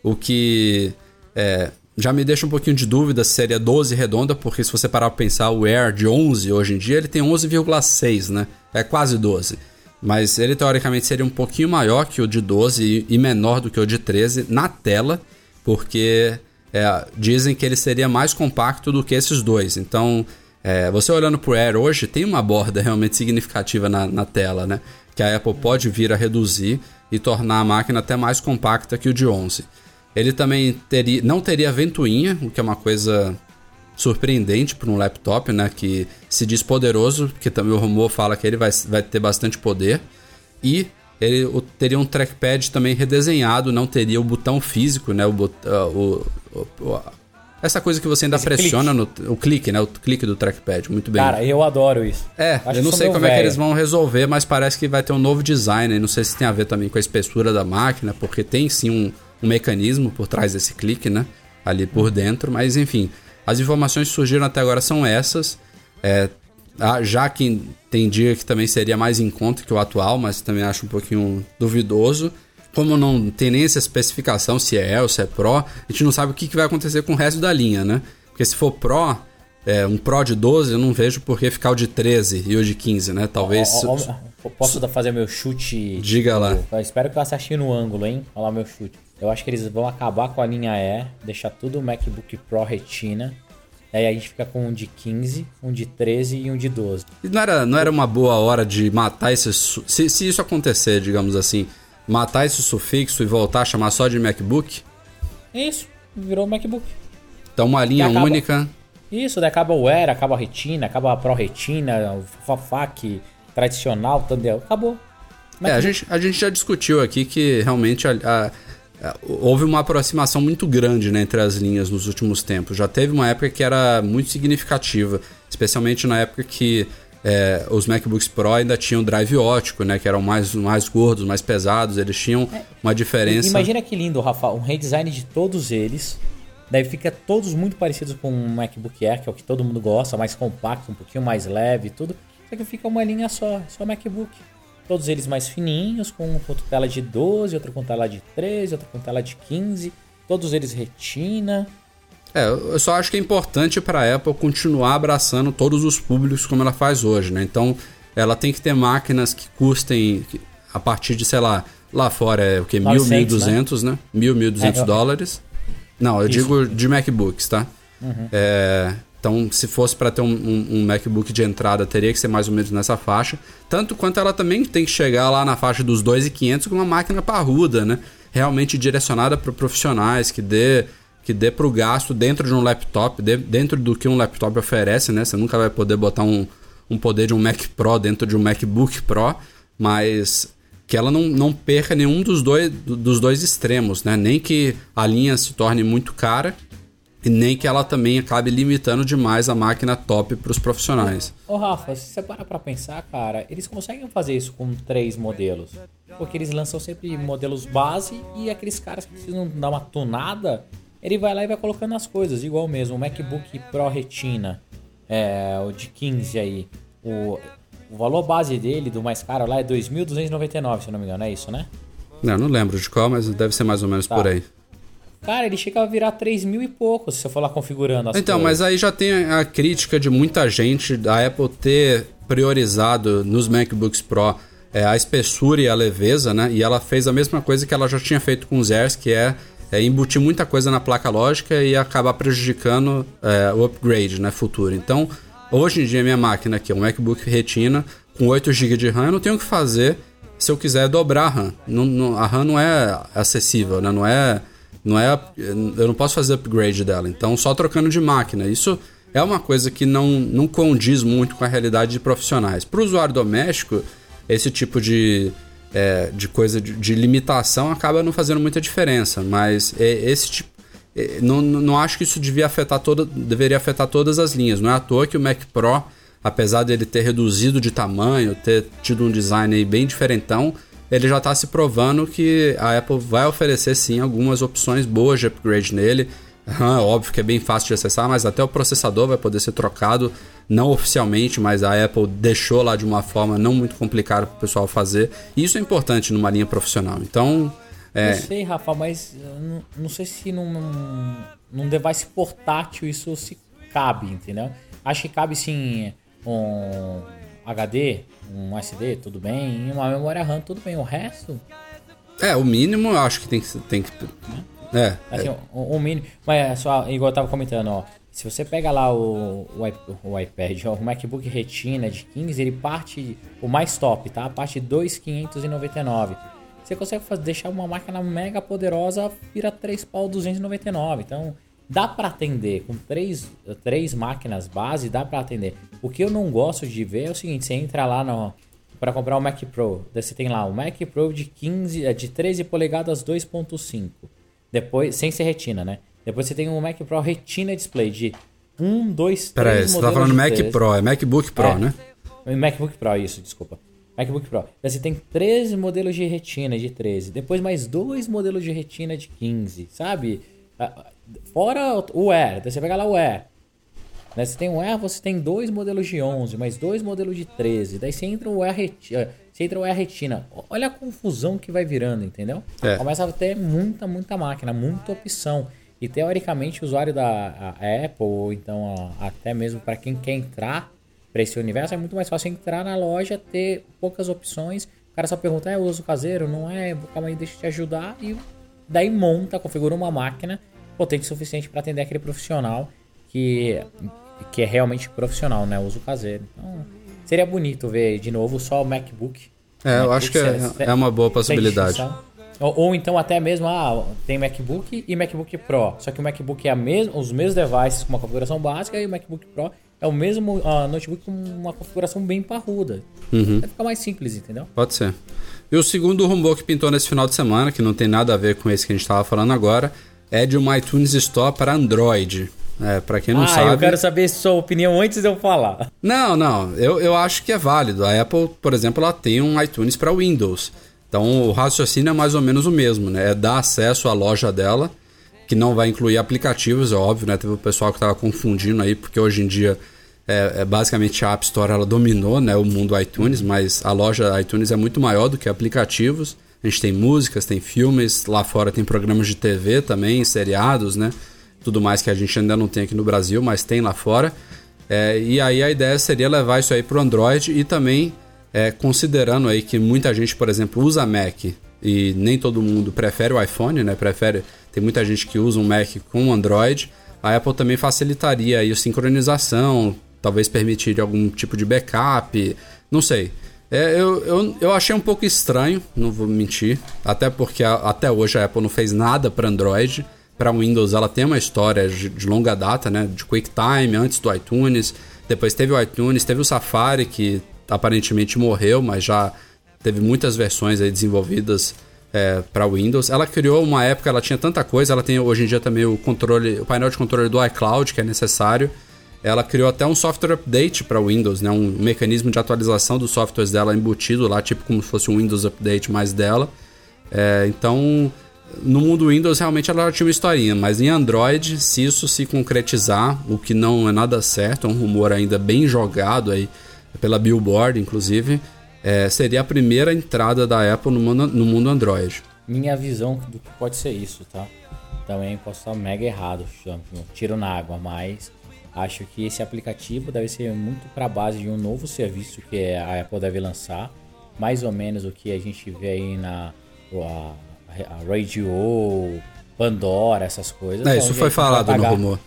o que é, já me deixa um pouquinho de dúvida se seria 12 redonda, porque se você parar para pensar, o Air de 11 hoje em dia, ele tem 11,6, né? É quase 12. Mas ele teoricamente seria um pouquinho maior que o de 12 e menor do que o de 13 na tela, porque é, dizem que ele seria mais compacto do que esses dois. Então, é, você olhando para o Air hoje, tem uma borda realmente significativa na, na tela, né? Que a Apple pode vir a reduzir e tornar a máquina até mais compacta que o de 11. Ele também teria, não teria ventoinha, o que é uma coisa surpreendente para um laptop, né? Que se diz poderoso, que também o rumor fala que ele vai, vai ter bastante poder. E ele teria um trackpad também redesenhado, não teria o botão físico, né? O, o, o, essa coisa que você ainda Esse pressiona no o clique, né? O clique do trackpad, muito bem. Cara, eu adoro isso. É, Acho eu não sei como é que velho. eles vão resolver, mas parece que vai ter um novo design. e Não sei se tem a ver também com a espessura da máquina, porque tem sim um, um mecanismo por trás desse clique, né? Ali por dentro, mas enfim. As informações que surgiram até agora são essas. É, já que tem dia que também seria mais em conta que o atual, mas também acho um pouquinho duvidoso. Como não tem nem essa especificação se é L, se é Pro, a gente não sabe o que, que vai acontecer com o resto da linha, né? Porque se for Pro, é, um Pro de 12, eu não vejo por que ficar o de 13 e o de 15, né? Talvez. Ó, ó, ó, posso fazer meu chute? Diga lá. Eu espero que eu acerte no ângulo, hein? Olha lá meu chute. Eu acho que eles vão acabar com a linha E, deixar tudo MacBook Pro Retina. Aí a gente fica com um de 15, um de 13 e um de 12. E Não era, não era uma boa hora de matar esse. Se, se isso acontecer, digamos assim, matar esse sufixo e voltar a chamar só de MacBook? Isso, virou MacBook. Então, uma linha acaba- única. Isso, daí acaba o Air, acaba a Retina, acaba a Pro Retina, o FAFAC tradicional, entendeu? Acabou. É, a gente, a gente já discutiu aqui que realmente a- a- houve uma aproximação muito grande né, entre as linhas nos últimos tempos. Já teve uma época que era muito significativa, especialmente na época que é, os MacBooks Pro ainda tinham drive ótico, né, que eram mais, mais gordos, mais pesados, eles tinham uma diferença. Imagina que lindo, Rafa, um redesign de todos eles. Daí fica todos muito parecidos com o MacBook Air, que é o que todo mundo gosta, mais compacto, um pouquinho mais leve e tudo. Só que fica uma linha só, só MacBook. Todos eles mais fininhos, com um com tela de 12, outro com tela de 13, outro com tela de 15. Todos eles retina. É, eu só acho que é importante para a Apple continuar abraçando todos os públicos como ela faz hoje, né? Então, ela tem que ter máquinas que custem a partir de, sei lá, lá fora é o que? 1.000, 900, 1.200, né? 1.000, 1.200 É, eu- dólares. Não, eu Isso. digo de MacBooks, tá? É, então, se fosse para ter um, um- um MacBook de entrada, teria que ser mais ou menos nessa faixa. Tanto quanto ela também tem que chegar lá na faixa dos 2.500 com uma máquina parruda, né? Realmente direcionada para profissionais, que dê que dê para o gasto dentro de um laptop, dê- dentro do que um laptop oferece, né? Você nunca vai poder botar um, um poder de um Mac Pro dentro de um MacBook Pro, mas que ela não, não perca nenhum dos dois, do- dos dois extremos, né? Nem que a linha se torne muito cara e nem que ela também acabe limitando demais a máquina top para os profissionais. Ô Rafa, se você parar pra pensar, cara, eles conseguem fazer isso com três modelos. Porque eles lançam sempre modelos base e aqueles caras que precisam dar uma tunada, ele vai lá e vai colocando as coisas, igual mesmo. O MacBook Pro Retina, é, o de 15 aí, o, o valor base dele, do mais caro lá, é 2.299, se não me engano, é isso, né? Não, não lembro de qual, mas deve ser mais ou menos Tá. por aí. Cara, ele chega a virar 3 mil e pouco se você for lá configurando as Então, coisas. mas aí já tem a crítica de muita gente da Apple ter priorizado nos MacBooks Pro é, a espessura e a leveza, né? E ela fez a mesma coisa que ela já tinha feito com os Airs, que é, é embutir muita coisa na placa lógica e acabar prejudicando é, o upgrade, né? Futuro. Então, hoje em dia, minha máquina aqui é um MacBook Retina com 8 GB de RAM, eu não tenho o que fazer se eu quiser dobrar a RAM. Não- não- a RAM não é acessível, né? Não é não é eu não posso fazer upgrade dela então só trocando de máquina isso é uma coisa que não, não condiz muito com a realidade de profissionais para o usuário doméstico esse tipo de, é, de coisa de, de limitação acaba não fazendo muita diferença mas é, esse tipo é, não, não acho que isso devia afetar toda, deveria afetar todas as linhas não é à toa que o Mac Pro apesar dele ter reduzido de tamanho ter tido um design bem diferentão ele já está se provando que a Apple vai oferecer sim algumas opções boas de upgrade nele. Aham, óbvio que é bem fácil de acessar, mas até o processador vai poder ser trocado, não oficialmente, mas a Apple deixou lá de uma forma não muito complicada para o pessoal fazer. E isso é importante numa linha profissional. Então, é, Não sei, Rafa, mas eu não, não sei se num, num device portátil isso se cabe, entendeu? Acho que cabe sim um HD, um SD, tudo bem, e uma memória RAM, tudo bem. O resto, é, o mínimo eu acho que tem que. Tem que é, assim, o, o mínimo. Mas é só, igual eu tava comentando, ó. Se você pega lá o, o, o iPad, ó, o MacBook Retina de 15, ele parte. O mais top, tá? Parte 2,599. Você consegue fazer, deixar uma máquina mega poderosa, vira 3 pau 299. Então, dá pra atender. Com três, três máquinas base, dá pra atender. O que eu não gosto de ver é o seguinte: você entra lá no. Para comprar o Mac Pro, você tem lá o Mac Pro de 15, eh, de 13 polegadas 2.5. Depois, sem ser retina, né? Depois você tem um Mac Pro Retina Display de 1, 2, 3 Pera aí, você tá falando Mac 13. Pro, é MacBook Pro, É. né? MacBook Pro, isso, desculpa. MacBook Pro. Você tem 13 modelos de retina de 13. Depois mais dois modelos de retina de 15, sabe? Ah, Fora o Air. Daí você pega lá o Air. Daí você tem o Air, você tem dois modelos de 11, mais dois modelos de 13. Daí você entra o Air Retina. Você entra o Air Retina. Olha a confusão que vai virando, entendeu? É. Começa a ter muita, muita máquina, muita opção. E teoricamente o usuário da a Apple, ou então a- até mesmo para quem quer entrar para esse universo, é muito mais fácil entrar na loja, ter poucas opções. O cara só pergunta, é uso caseiro? Não é? Calma aí, deixa eu te ajudar. E daí monta, configura uma máquina potente o suficiente para atender aquele profissional que, que é realmente profissional, né? Uso caseiro. Então, seria bonito ver de novo só o MacBook. É, eu MacBook acho que é- é uma boa possibilidade. Ou, ou então até mesmo, ah, tem MacBook e MacBook Pro. Só que o MacBook é mesma, os mesmos devices com uma configuração básica e o MacBook Pro é o mesmo ah, notebook com uma configuração bem parruda. Uhum. Vai ficar mais simples, entendeu? Pode ser. E o segundo rumor que pintou nesse final de semana, que não tem nada a ver com esse que a gente estava falando agora, é de uma iTunes Store para Android. É, para quem não ah, sabe. eu quero saber sua opinião antes de eu falar. Não, não, eu, eu acho que é válido. A Apple, por exemplo, ela tem um iTunes para Windows. Então o raciocínio é mais ou menos o mesmo, né? É dar acesso à loja dela, que não vai incluir aplicativos, é óbvio, né? Teve o pessoal que estava confundindo aí, porque hoje em dia é, é basicamente a App Store ela dominou né, o mundo iTunes, mas a loja iTunes é muito maior do que aplicativos. A gente tem músicas, tem filmes, lá fora tem programas de TV também, seriados, né? Tudo mais que a gente ainda não tem aqui no Brasil, mas tem lá fora. É, e aí a ideia seria levar isso aí para o Android e também é, considerando aí que muita gente, por exemplo, usa Mac e nem todo mundo prefere o iPhone, né? Prefere, tem muita gente que usa um Mac com Android. A Apple também facilitaria aí a sincronização, talvez permitir algum tipo de backup, não sei. É, eu, eu, eu achei um pouco estranho, não vou mentir, até porque a- até hoje a Apple não fez nada para Android. Para Windows ela tem uma história de, de longa data, né? De QuickTime, antes do iTunes. Depois teve o iTunes, teve o Safari, que aparentemente morreu, mas já teve muitas versões aí desenvolvidas para Windows. Ela criou uma época, ela tinha tanta coisa, ela tem hoje em dia também o controle, o painel de controle do iCloud, que é necessário. Ela criou até um software update para Windows, né? um mecanismo de atualização dos softwares dela embutido lá, tipo como se fosse um Windows Update mais dela. É, então, no mundo Windows realmente ela tinha uma historinha, mas em Android, se isso se concretizar, o que não é nada certo, é um rumor ainda bem jogado aí pela Billboard, inclusive, é, seria a primeira entrada da Apple no mundo, no mundo Android. Minha visão do que pode ser isso, tá? Também posso estar mega errado, tiro na água, mas acho que esse aplicativo deve ser muito para base de um novo serviço que a Apple deve lançar, mais ou menos o que a gente vê aí na a, Radio, Pandora, essas coisas. É, isso foi falado no pagar- rumor.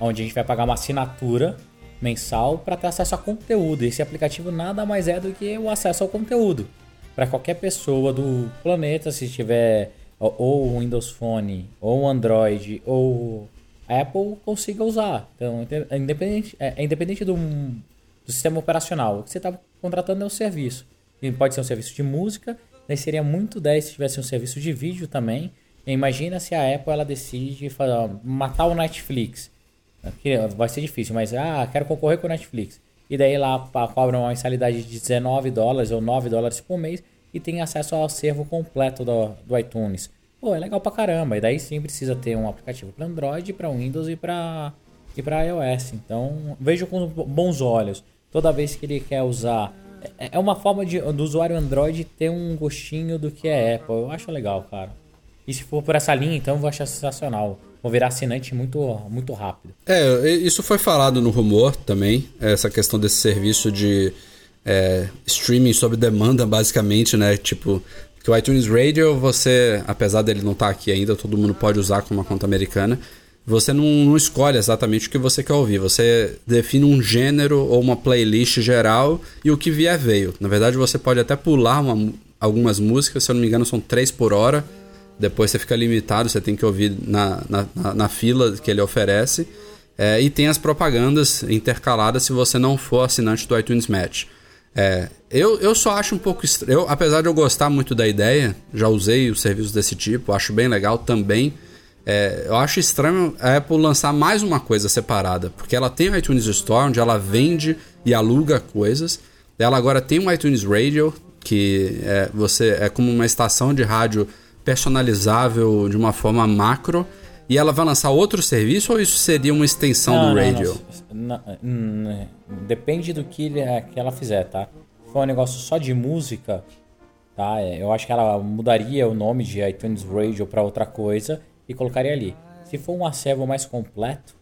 onde a gente vai pagar uma assinatura mensal para ter acesso a conteúdo. Esse aplicativo nada mais é do que o acesso ao conteúdo. Para qualquer pessoa do planeta, se tiver ou- o Windows Phone, ou o Android, ou a Apple, consiga usar. Então, é independente, é é independente do, do sistema operacional. O que você está contratando é o serviço. Pode ser um serviço de música, daí seria muito 10 se tivesse um serviço de vídeo também. Imagina se a Apple ela decide matar o Netflix. Que vai ser difícil, mas ah, quero concorrer com o Netflix. E daí lá cobra uma mensalidade de 19 dólares ou 9 dólares por mês e tem acesso ao acervo completo do, do iTunes. pô, é legal pra caramba. E daí sim precisa ter um aplicativo para Android, para Windows e para e para iOS. Então, vejo com bons olhos. Toda vez que ele quer usar é, é uma forma de, do usuário Android ter um gostinho do que é Apple. Eu acho legal, cara. E se for por essa linha, então eu vou achar sensacional. Vou virar assinante muito, muito rápido. É, isso foi falado no rumor também, essa questão desse serviço de é, streaming sob demanda, basicamente, né? Tipo, que o iTunes Radio, você, apesar dele não estar tá aqui ainda, todo mundo pode usar com uma conta americana. Você não, não, escolhe exatamente o que você quer ouvir. Você define um gênero ou uma playlist geral e o que vier veio. Na verdade, você pode até pular uma, algumas músicas, se eu não me engano, são três por hora. Depois você fica limitado, você tem que ouvir na, na, na, na fila que ele oferece. É, e tem as propagandas intercaladas se você não for assinante do iTunes Match. É, eu, eu só acho um pouco estranho. Apesar de eu gostar muito da ideia, já usei os serviços desse tipo, acho bem legal também. É, eu acho estranho a Apple lançar mais uma coisa separada, porque ela tem o iTunes Store, onde ela vende e aluga coisas. Ela agora tem um iTunes Radio, que é, você é como uma estação de rádio personalizável de uma forma macro. E ela vai lançar outro serviço ou isso seria uma extensão não, do radio? Não, não, depende do que, que ela fizer, tá? Se for um negócio só de música, tá? É, eu acho que ela mudaria o nome de iTunes Radio para outra coisa e colocaria ali. Se for um acervo mais completo,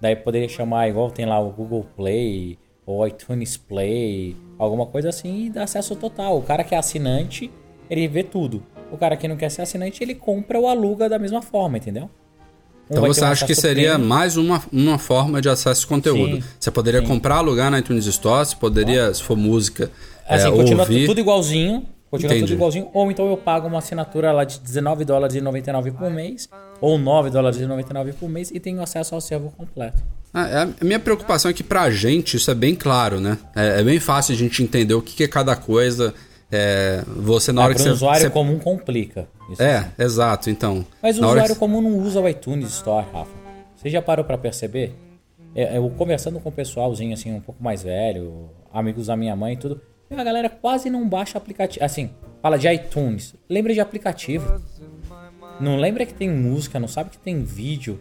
daí poderia chamar igual tem lá o Google Play ou iTunes Play, alguma coisa assim e dá acesso total. O cara que é assinante, ele vê tudo. O cara que não quer ser assinante, ele compra ou aluga da mesma forma, entendeu? Um então você acha que seria premium. mais uma, uma forma de acesso de conteúdo? Sim, você poderia sim. comprar, alugar na iTunes Store, você poderia, se for música, assim, é, continua ouvir. tudo igualzinho, Continua Entendi. tudo igualzinho. Ou então eu pago uma assinatura lá de 19 dólares e 99 por mês, ou 9 dólares e 99 por mês, e tenho acesso ao servo completo. Ah, é, a minha preocupação é que pra gente isso é bem claro, né? É, é bem fácil a gente entender o que, que é cada coisa. É, você na é, hora que você. O usuário você... comum complica. é, assim. exato, então. Mas o usuário que... comum não usa o iTunes Store, Rafa. Você já parou para perceber? É, eu conversando com o pessoalzinho assim, um pouco mais velho, amigos da minha mãe e tudo a galera quase não baixa aplicativo. Assim, fala de iTunes. Lembra de aplicativo. Não lembra que tem música, não sabe que tem vídeo.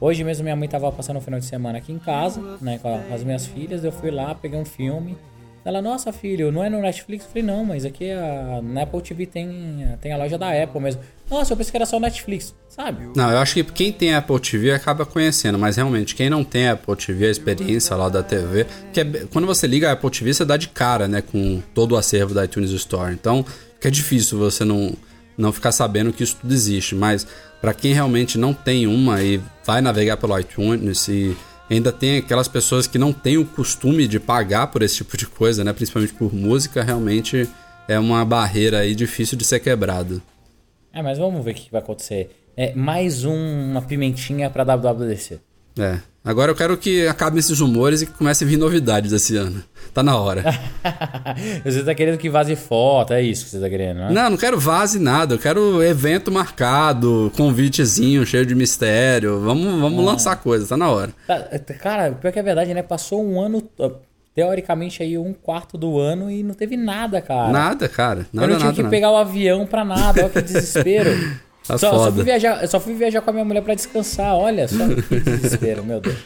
Hoje mesmo minha mãe tava passando o final de semana aqui em casa, né, com as minhas filhas. Eu fui lá, peguei um filme. Ela, nossa, filho, não é no Netflix? Eu falei, não, mas aqui a, na Apple TV tem, tem a loja da Apple mesmo. Nossa, eu pensei que era só o Netflix, sabe? Não, eu acho que quem tem Apple TV acaba conhecendo, mas realmente, quem não tem Apple TV, a experiência lá da TV, que é, quando você liga a Apple TV, você dá de cara, né, com todo o acervo da iTunes Store. Então, fica é difícil você não, não ficar sabendo que isso tudo existe, mas para quem realmente não tem uma e vai navegar pelo iTunes e ainda tem aquelas pessoas que não têm o costume de pagar por esse tipo de coisa, né, principalmente por música, realmente é uma barreira aí difícil de ser quebrada. É, mas vamos ver o que vai acontecer. É mais um, uma pimentinha pra WWDC. É. Agora eu quero que acabem esses rumores e que comece a vir novidades esse ano. Tá na hora. [LAUGHS] você tá querendo que vaze foto, é isso que você tá querendo, né? Não, não quero vaze nada. Eu quero evento marcado, convitezinho, cheio de mistério. Vamos, vamos ah. lançar coisa, tá na hora. Tá, cara, pior que é verdade, né? Passou um ano teoricamente aí um quarto do ano e não teve nada, cara. Nada, cara. Nada, eu não tinha nada, que nada. pegar o avião pra nada, olha que [LAUGHS] desespero. Tá só, só, fui viajar, só fui viajar com a minha mulher para descansar, olha só que desespero, meu Deus.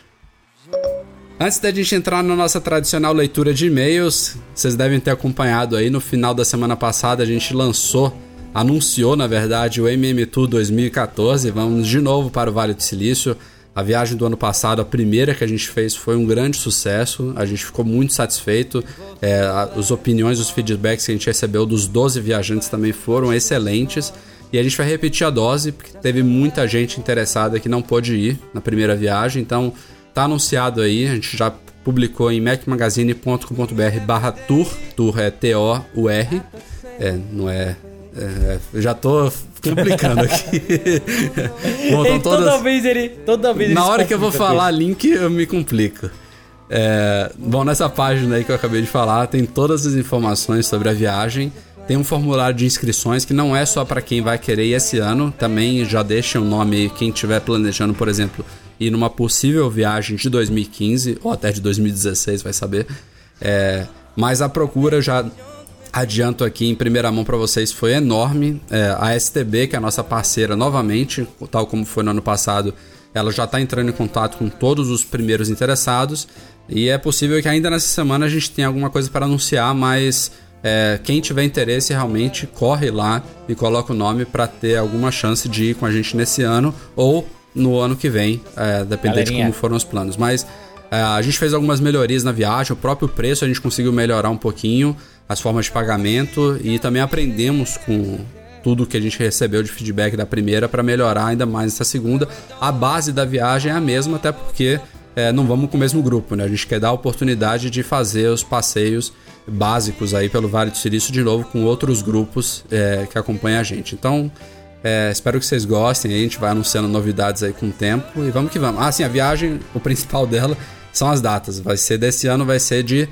Antes da gente entrar na nossa tradicional leitura de e-mails, vocês devem ter acompanhado aí no final da semana passada a gente lançou, anunciou na verdade o MM Tour 2014. Vamos de novo para o Vale do Silício. A viagem do ano passado, a primeira que a gente fez, foi um grande sucesso. A gente ficou muito satisfeito. É, as opiniões, os feedbacks que a gente recebeu dos 12 viajantes também foram excelentes. E a gente vai repetir a dose, porque teve muita gente interessada que não pôde ir na primeira viagem. Então, tá anunciado aí. A gente já publicou em macmagazine.com.br barra tour. Tour é T-O-U-R. É, não é, é. Já tô complicando aqui. [LAUGHS] Bom, então todas... Toda vez ele. Toda vez Na hora que eu vou falar link, eu me complico. É... Bom, nessa página aí que eu acabei de falar, tem todas as informações sobre a viagem. Tem um formulário de inscrições que não é só para quem vai querer ir esse ano. Também já deixa o nome aí, quem estiver planejando, por exemplo, ir numa possível viagem de 2015 ou até de 2016, vai saber. É... Mas a procura já adianto aqui em primeira mão para vocês foi enorme. É, a STB, que é a nossa parceira novamente, tal como foi no ano passado, ela já está entrando em contato com todos os primeiros interessados e é possível que ainda nessa semana a gente tenha alguma coisa para anunciar, mas é, quem tiver interesse realmente corre lá e coloca o nome para ter alguma chance de ir com a gente nesse ano ou no ano que vem, é, dependendo de como foram os planos. Mas é, a gente fez algumas melhorias na viagem, o próprio preço a gente conseguiu melhorar um pouquinho, as formas de pagamento e também aprendemos com tudo que a gente recebeu de feedback da primeira para melhorar ainda mais essa segunda. A base da viagem é a mesma, até porque é, não vamos com o mesmo grupo, né? A gente quer dar a oportunidade de fazer os passeios básicos aí pelo Vale do Silício de novo com outros grupos é, que acompanham a gente. Então, é, espero que vocês gostem. A gente vai anunciando novidades aí com o tempo e vamos que vamos. Ah, sim, a viagem, o principal dela são as datas. Vai ser desse ano, vai ser de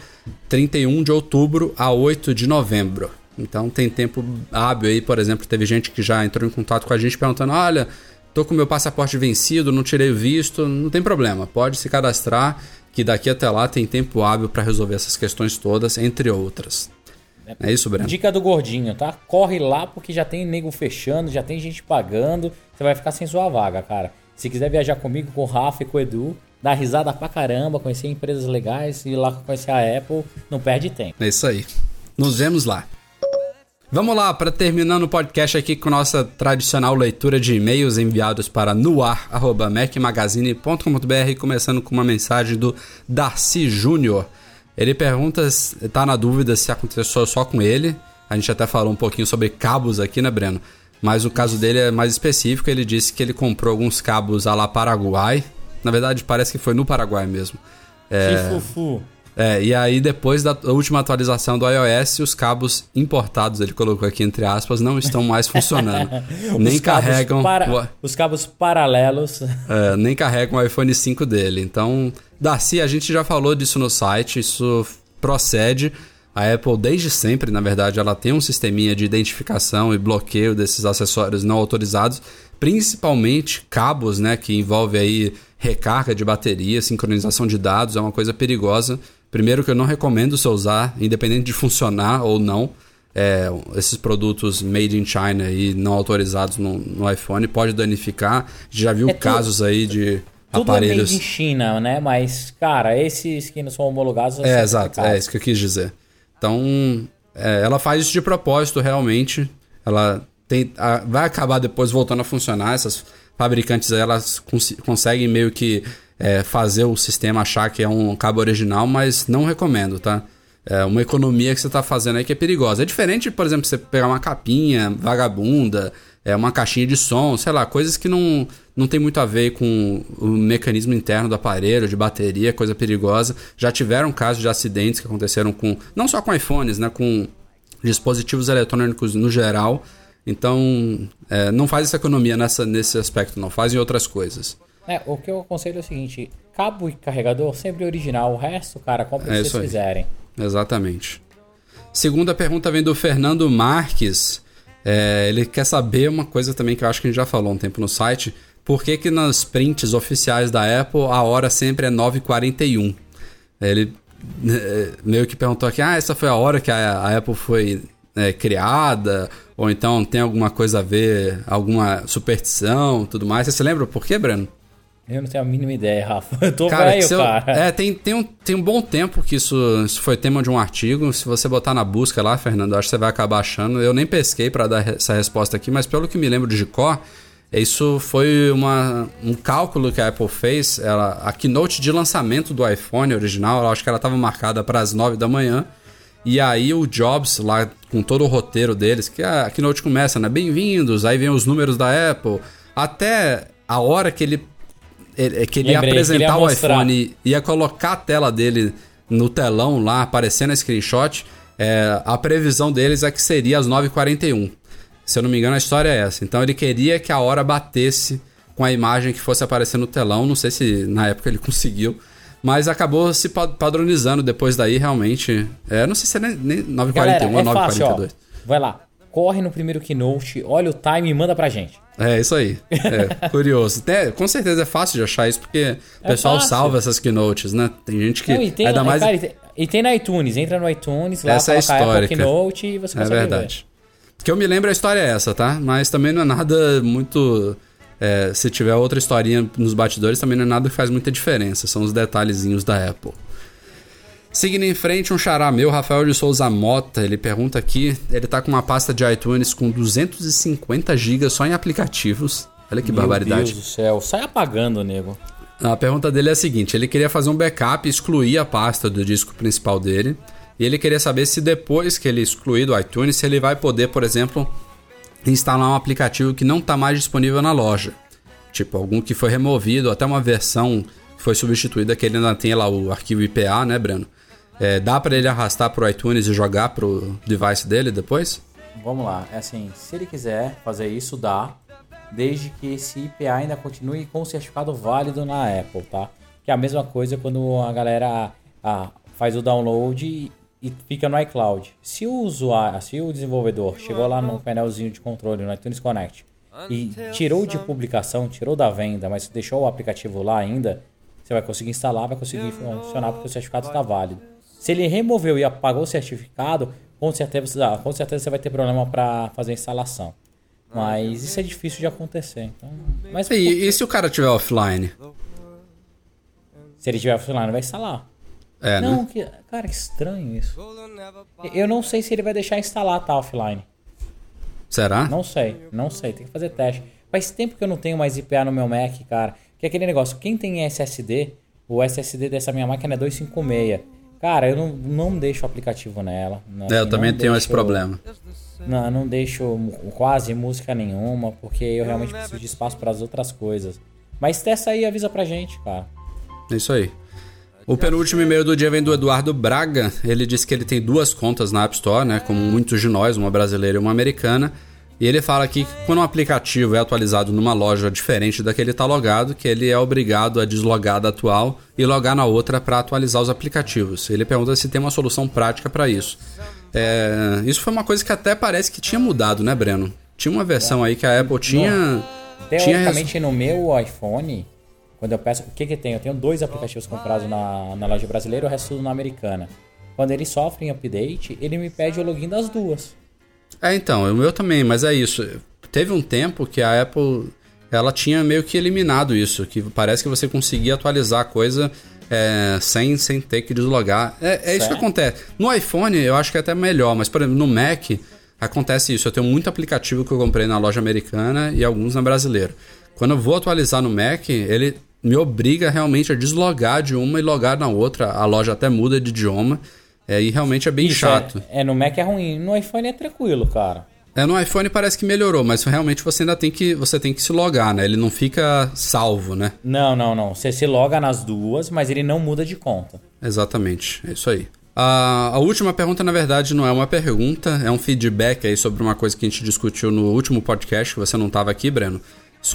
31 de outubro a 8 de novembro. Então tem tempo hábil aí, por exemplo, teve gente que já entrou em contato com a gente perguntando: olha, tô com meu passaporte vencido, não tirei o visto, não tem problema, pode se cadastrar, que daqui até lá tem tempo hábil para resolver essas questões todas, entre outras. É isso, Breno? Dica do gordinho, tá? Corre lá porque já tem nego fechando, já tem gente pagando, você vai ficar sem sua vaga, cara. Se quiser viajar comigo, com o Rafa e com o Edu, dá risada pra caramba, conhecer empresas legais e lá conhecer a Apple, não perde tempo. É isso aí. Nos vemos lá. Vamos lá, para terminando o podcast aqui com nossa tradicional leitura de e-mails enviados para noar@macmagazine.com.br, começando com uma mensagem do Darcy Júnior. Ele pergunta, tá na dúvida se aconteceu só com ele. A gente até falou um pouquinho sobre cabos aqui, né, Breno? Mas o caso dele é mais específico. Ele disse que ele comprou alguns cabos a lá Paraguai. Na verdade, parece que foi no Paraguai mesmo. É... Que fufu. É, e aí depois da última atualização do iOS, os cabos importados, ele colocou aqui entre aspas, não estão mais funcionando. [LAUGHS] nem carregam. Para... Os cabos paralelos. É, nem carregam o iPhone 5 dele. Então, Darcy, a gente já falou disso no site, isso procede. A Apple, desde sempre, na verdade, ela tem um sisteminha de identificação e bloqueio desses acessórios não autorizados, principalmente cabos, né, que envolve aí recarga de bateria, sincronização de dados, é uma coisa perigosa. Primeiro que eu não recomendo você usar, independente de funcionar ou não, é, esses produtos made in China e não autorizados no, no iPhone pode danificar. Já viu é casos tudo, aí de tudo aparelhos. Tudo é made in China, né? Mas, cara, esses que não são homologados. É, exato, é isso que eu quis dizer. Então, é, ela faz isso de propósito, realmente. Ela tem, a, vai acabar depois voltando a funcionar. Essas fabricantes elas cons conseguem meio que é, fazer o sistema achar que é um cabo original, mas não recomendo, tá? É uma economia que você está fazendo aí que é perigosa. É diferente, por exemplo, você pegar uma capinha vagabunda, é uma caixinha de som, sei lá, coisas que não, não tem muito a ver com o mecanismo interno do aparelho, de bateria, coisa perigosa. Já tiveram casos de acidentes que aconteceram com, não só com iPhones, né, com dispositivos eletrônicos no geral. Então, é, não faz essa economia nessa, nesse aspecto, não. Faz em outras coisas. É, o que eu aconselho é o seguinte: cabo e carregador sempre original. O resto, cara, compra é se vocês fizerem. Exatamente. Segunda pergunta vem do Fernando Marques. É, ele quer saber uma coisa também que eu acho que a gente já falou um tempo no site. Por que, que nas prints oficiais da Apple a hora sempre é 9h41? Ele é, meio que perguntou aqui: ah, essa foi a hora que a, a Apple foi é, criada, ou então tem alguma coisa a ver, alguma superstição tudo mais. Você se lembra por quê, Breno? Eu não tenho a mínima ideia, Rafa. [LAUGHS] Eu tô cara, velho, cara. É, tem, tem, um, tem um bom tempo que isso, isso foi tema de um artigo. Se você botar na busca lá, Fernando, acho que você vai acabar achando. Eu nem pesquei para dar essa resposta aqui, mas pelo que me lembro de cor, isso foi uma, um cálculo que a Apple fez. Ela, a keynote de lançamento do iPhone original, eu acho que ela estava marcada para as 9 da manhã. E aí o Jobs, lá com todo o roteiro deles, que a keynote começa, né? Bem-vindos, aí vem os números da Apple. Até a hora que ele, ele que ele Lembrei, ia apresentar o iPhone e ia colocar a tela dele no telão lá, aparecendo a screenshot, é, a previsão deles é que seria às 9h41. Se eu não me engano, a história é essa. Então ele queria que a hora batesse com a imagem que fosse aparecer no telão. Não sei se na época ele [LAUGHS] conseguiu. Mas acabou se padronizando depois daí, realmente. É, não sei se é nem, nem 941 ou 942. vai lá, corre no primeiro keynote, olha o time e manda pra gente. É, isso aí. É, [LAUGHS] curioso. É, com certeza é fácil de achar isso, porque o é pessoal fácil. salva essas keynotes, né? Tem gente que. Não, tem, ainda mais... Cara, E tem no iTunes, entra no iTunes, lá Essa é histórica. Keynote e você É consegue verdade. Que eu me lembro a história é essa, tá? Mas também não é nada muito. é, se tiver outra historinha nos batidores, também não é nada que faz muita diferença. São os detalhezinhos da Apple. Seguindo em frente, um xará meu, Rafael de Souza Mota, ele pergunta aqui, ele tá com uma pasta de iTunes com 250 GB só em aplicativos. Olha que Meu barbaridade. Deus do céu, sai apagando, nego. A pergunta dele é a seguinte: ele queria fazer um backup e excluir a pasta do disco principal dele. E ele queria saber se depois que ele excluir do iTunes, se ele vai poder, por exemplo, instalar um aplicativo que não está mais disponível na loja. Tipo, algum que foi removido, até uma versão que foi substituída, que ele ainda tem lá o arquivo IPA, né, Breno? É, dá para ele arrastar pro iTunes e jogar pro device dele depois? Vamos lá, é assim, se ele quiser fazer isso, dá, desde que esse IPA ainda continue com o certificado válido na Apple, tá? Que é a mesma coisa quando a galera ah, faz o download e, e fica no iCloud. Se o usuário, se o desenvolvedor chegou lá no painelzinho de controle no iTunes Connect e tirou de publicação, tirou da venda, mas deixou o aplicativo lá ainda, você vai conseguir instalar, vai conseguir funcionar porque o certificado está válido. Se ele removeu e apagou o certificado, com certeza, ah, com certeza você vai ter problema para fazer a instalação. Mas isso é difícil de acontecer. Então, mas E, e se o cara tiver offline? se ele tiver offline, vai instalar. É, né? Não, que, cara, que estranho isso. Eu não sei se ele vai deixar instalar tá offline. Será? Não sei, não sei, tem que fazer teste. Faz tempo que eu não tenho mais IPA no meu Mac, cara. Que é aquele negócio, quem tem SSD, o SSD dessa minha máquina é 256. Cara, eu não, não deixo o aplicativo nela. Não, É, eu também não tenho esse problema. Não, não deixo quase música nenhuma, porque eu realmente preciso de espaço para as outras coisas. Mas testa aí e avisa pra gente, cara. É isso aí. O penúltimo e-mail do dia vem do Eduardo Braga. Ele disse que ele tem duas contas na App Store, né? Como muitos de nós, uma brasileira e uma americana. E ele fala aqui que quando um aplicativo é atualizado numa loja diferente da que ele está logado, que ele é obrigado a deslogar da atual e logar na outra para atualizar os aplicativos. Ele pergunta se tem uma solução prática para isso. É, isso foi uma coisa que até parece que tinha mudado, né, Breno? Tinha uma versão aí que a Apple tinha. tinha Teoricamente, no meu iPhone, quando eu peço. O que que tem? Eu tenho dois aplicativos comprados na, na loja brasileira e o resto na americana. Quando eles sofrem update, ele me pede o login das duas. É, então, o meu também, mas é isso. Teve um tempo que a Apple ela tinha meio que eliminado isso, que parece que você conseguia atualizar a coisa é, sem, sem ter que deslogar. É, é isso que acontece. No iPhone eu acho que é até melhor, mas por exemplo, no Mac acontece isso. Eu tenho muito aplicativo que eu comprei na loja americana e alguns na brasileira. Quando eu vou atualizar no Mac, ele me obriga realmente a deslogar de uma e logar na outra. A loja até muda de idioma. É, e realmente é bem Isso chato. É, é, no Mac é ruim. No iPhone é tranquilo, cara. É, no iPhone parece que melhorou, mas realmente você ainda tem que, você tem que se logar, né? Ele não fica salvo, né? Não, não, não. Você se loga nas duas, mas ele não muda de conta. Exatamente, é isso aí. A, a última pergunta, na verdade, não é uma pergunta, é um feedback aí sobre uma coisa que a gente discutiu no último podcast, que você não estava aqui, Breno.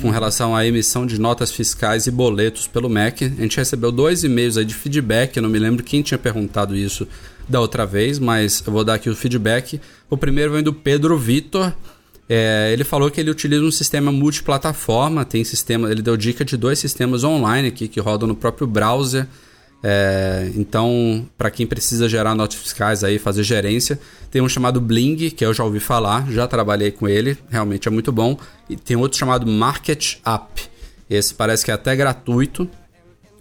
Com relação à emissão de notas fiscais e boletos pelo MEC. A gente recebeu dois e-mails aí de feedback, eu não me lembro quem tinha perguntado isso da outra vez, mas eu vou dar aqui o feedback. O primeiro vem do Pedro Vitor. É, ele falou que ele utiliza um sistema multiplataforma, tem sistema, ele deu dica de dois sistemas online aqui que rodam no próprio browser. É, então, para quem precisa gerar notas fiscais aí, fazer gerência, tem um chamado Bling, que eu já ouvi falar, já trabalhei com ele, realmente é muito bom. E tem outro chamado Market App. Esse parece que é até gratuito.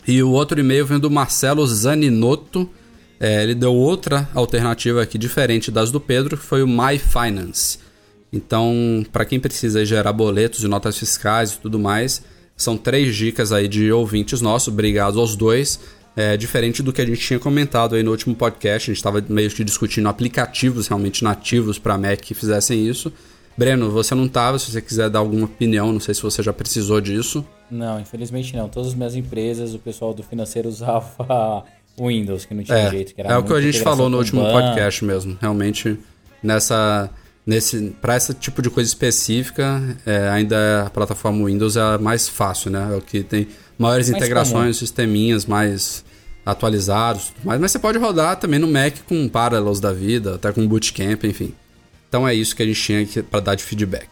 E o outro e-mail vem do Marcelo Zaninotto. É, ele deu outra alternativa aqui diferente das do Pedro, que foi o My Finance. Então, para quem precisa gerar boletos e notas fiscais e tudo mais, são três dicas aí de ouvintes nossos, obrigado aos dois. É diferente do que a gente tinha comentado aí no último podcast, a gente estava meio que discutindo aplicativos realmente nativos para Mac que fizessem isso. Breno, você não estava, se você quiser dar alguma opinião, não sei se você já precisou disso. Não, infelizmente não. Todas as minhas empresas, o pessoal do financeiro usava o [LAUGHS] Windows, que não tinha É, jeito. Que era é o que a gente falou no último podcast mesmo. Realmente, nessa, nesse, para esse tipo de coisa específica, é, ainda a plataforma Windows é a mais fácil, né? É o que tem maiores Mais integrações, sisteminhas mais atualizados, mais, mas você pode rodar também no Mac com Parallels da vida, até com Bootcamp, enfim. Então é isso que a gente tinha aqui para dar de feedback.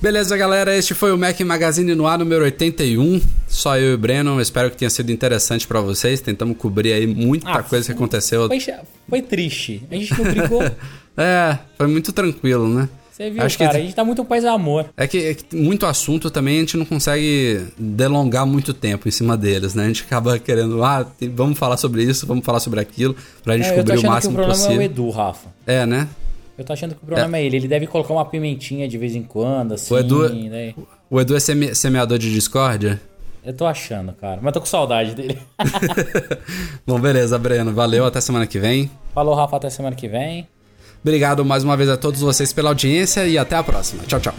Beleza, galera, este foi o Mac Magazine no ar número 81. só eu e o Breno. Espero que tenha sido interessante pra vocês. Tentamos cobrir aí muita Ah, coisa que aconteceu. Foi, foi triste. A gente não brigou. [LAUGHS] É, foi muito tranquilo, né? Você viu, Acho que- cara? A gente tá muito paz e amor. É que, é que muito assunto também a gente não consegue delongar muito tempo em cima deles, né? A gente acaba querendo, ah, vamos falar sobre isso, vamos falar sobre aquilo, pra gente É, eu tô cobrir o achando que o máximo problema possível. é o Edu, Rafa. É, né? Eu tô achando que o problema é, ele. Ele deve colocar uma pimentinha de vez em quando, assim. O Edu- né? O Edu é seme- semeador de discórdia? Eu tô achando, cara. Mas tô com saudade dele. [LAUGHS] Bom, beleza, Breno. Valeu, até semana que vem. Falou, Rafa, até semana que vem. Obrigado mais uma vez a todos vocês pela audiência e até a próxima. Tchau, tchau.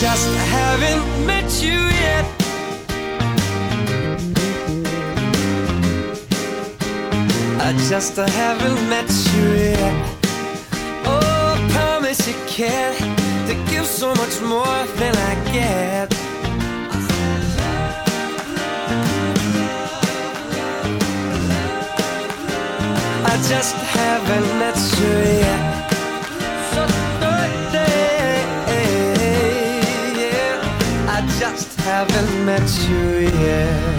Just haven't met you yet. I just haven't met you yet. Promise you can to give so much more than I get. I just haven't met you yet. So yeah, I just haven't met you yet.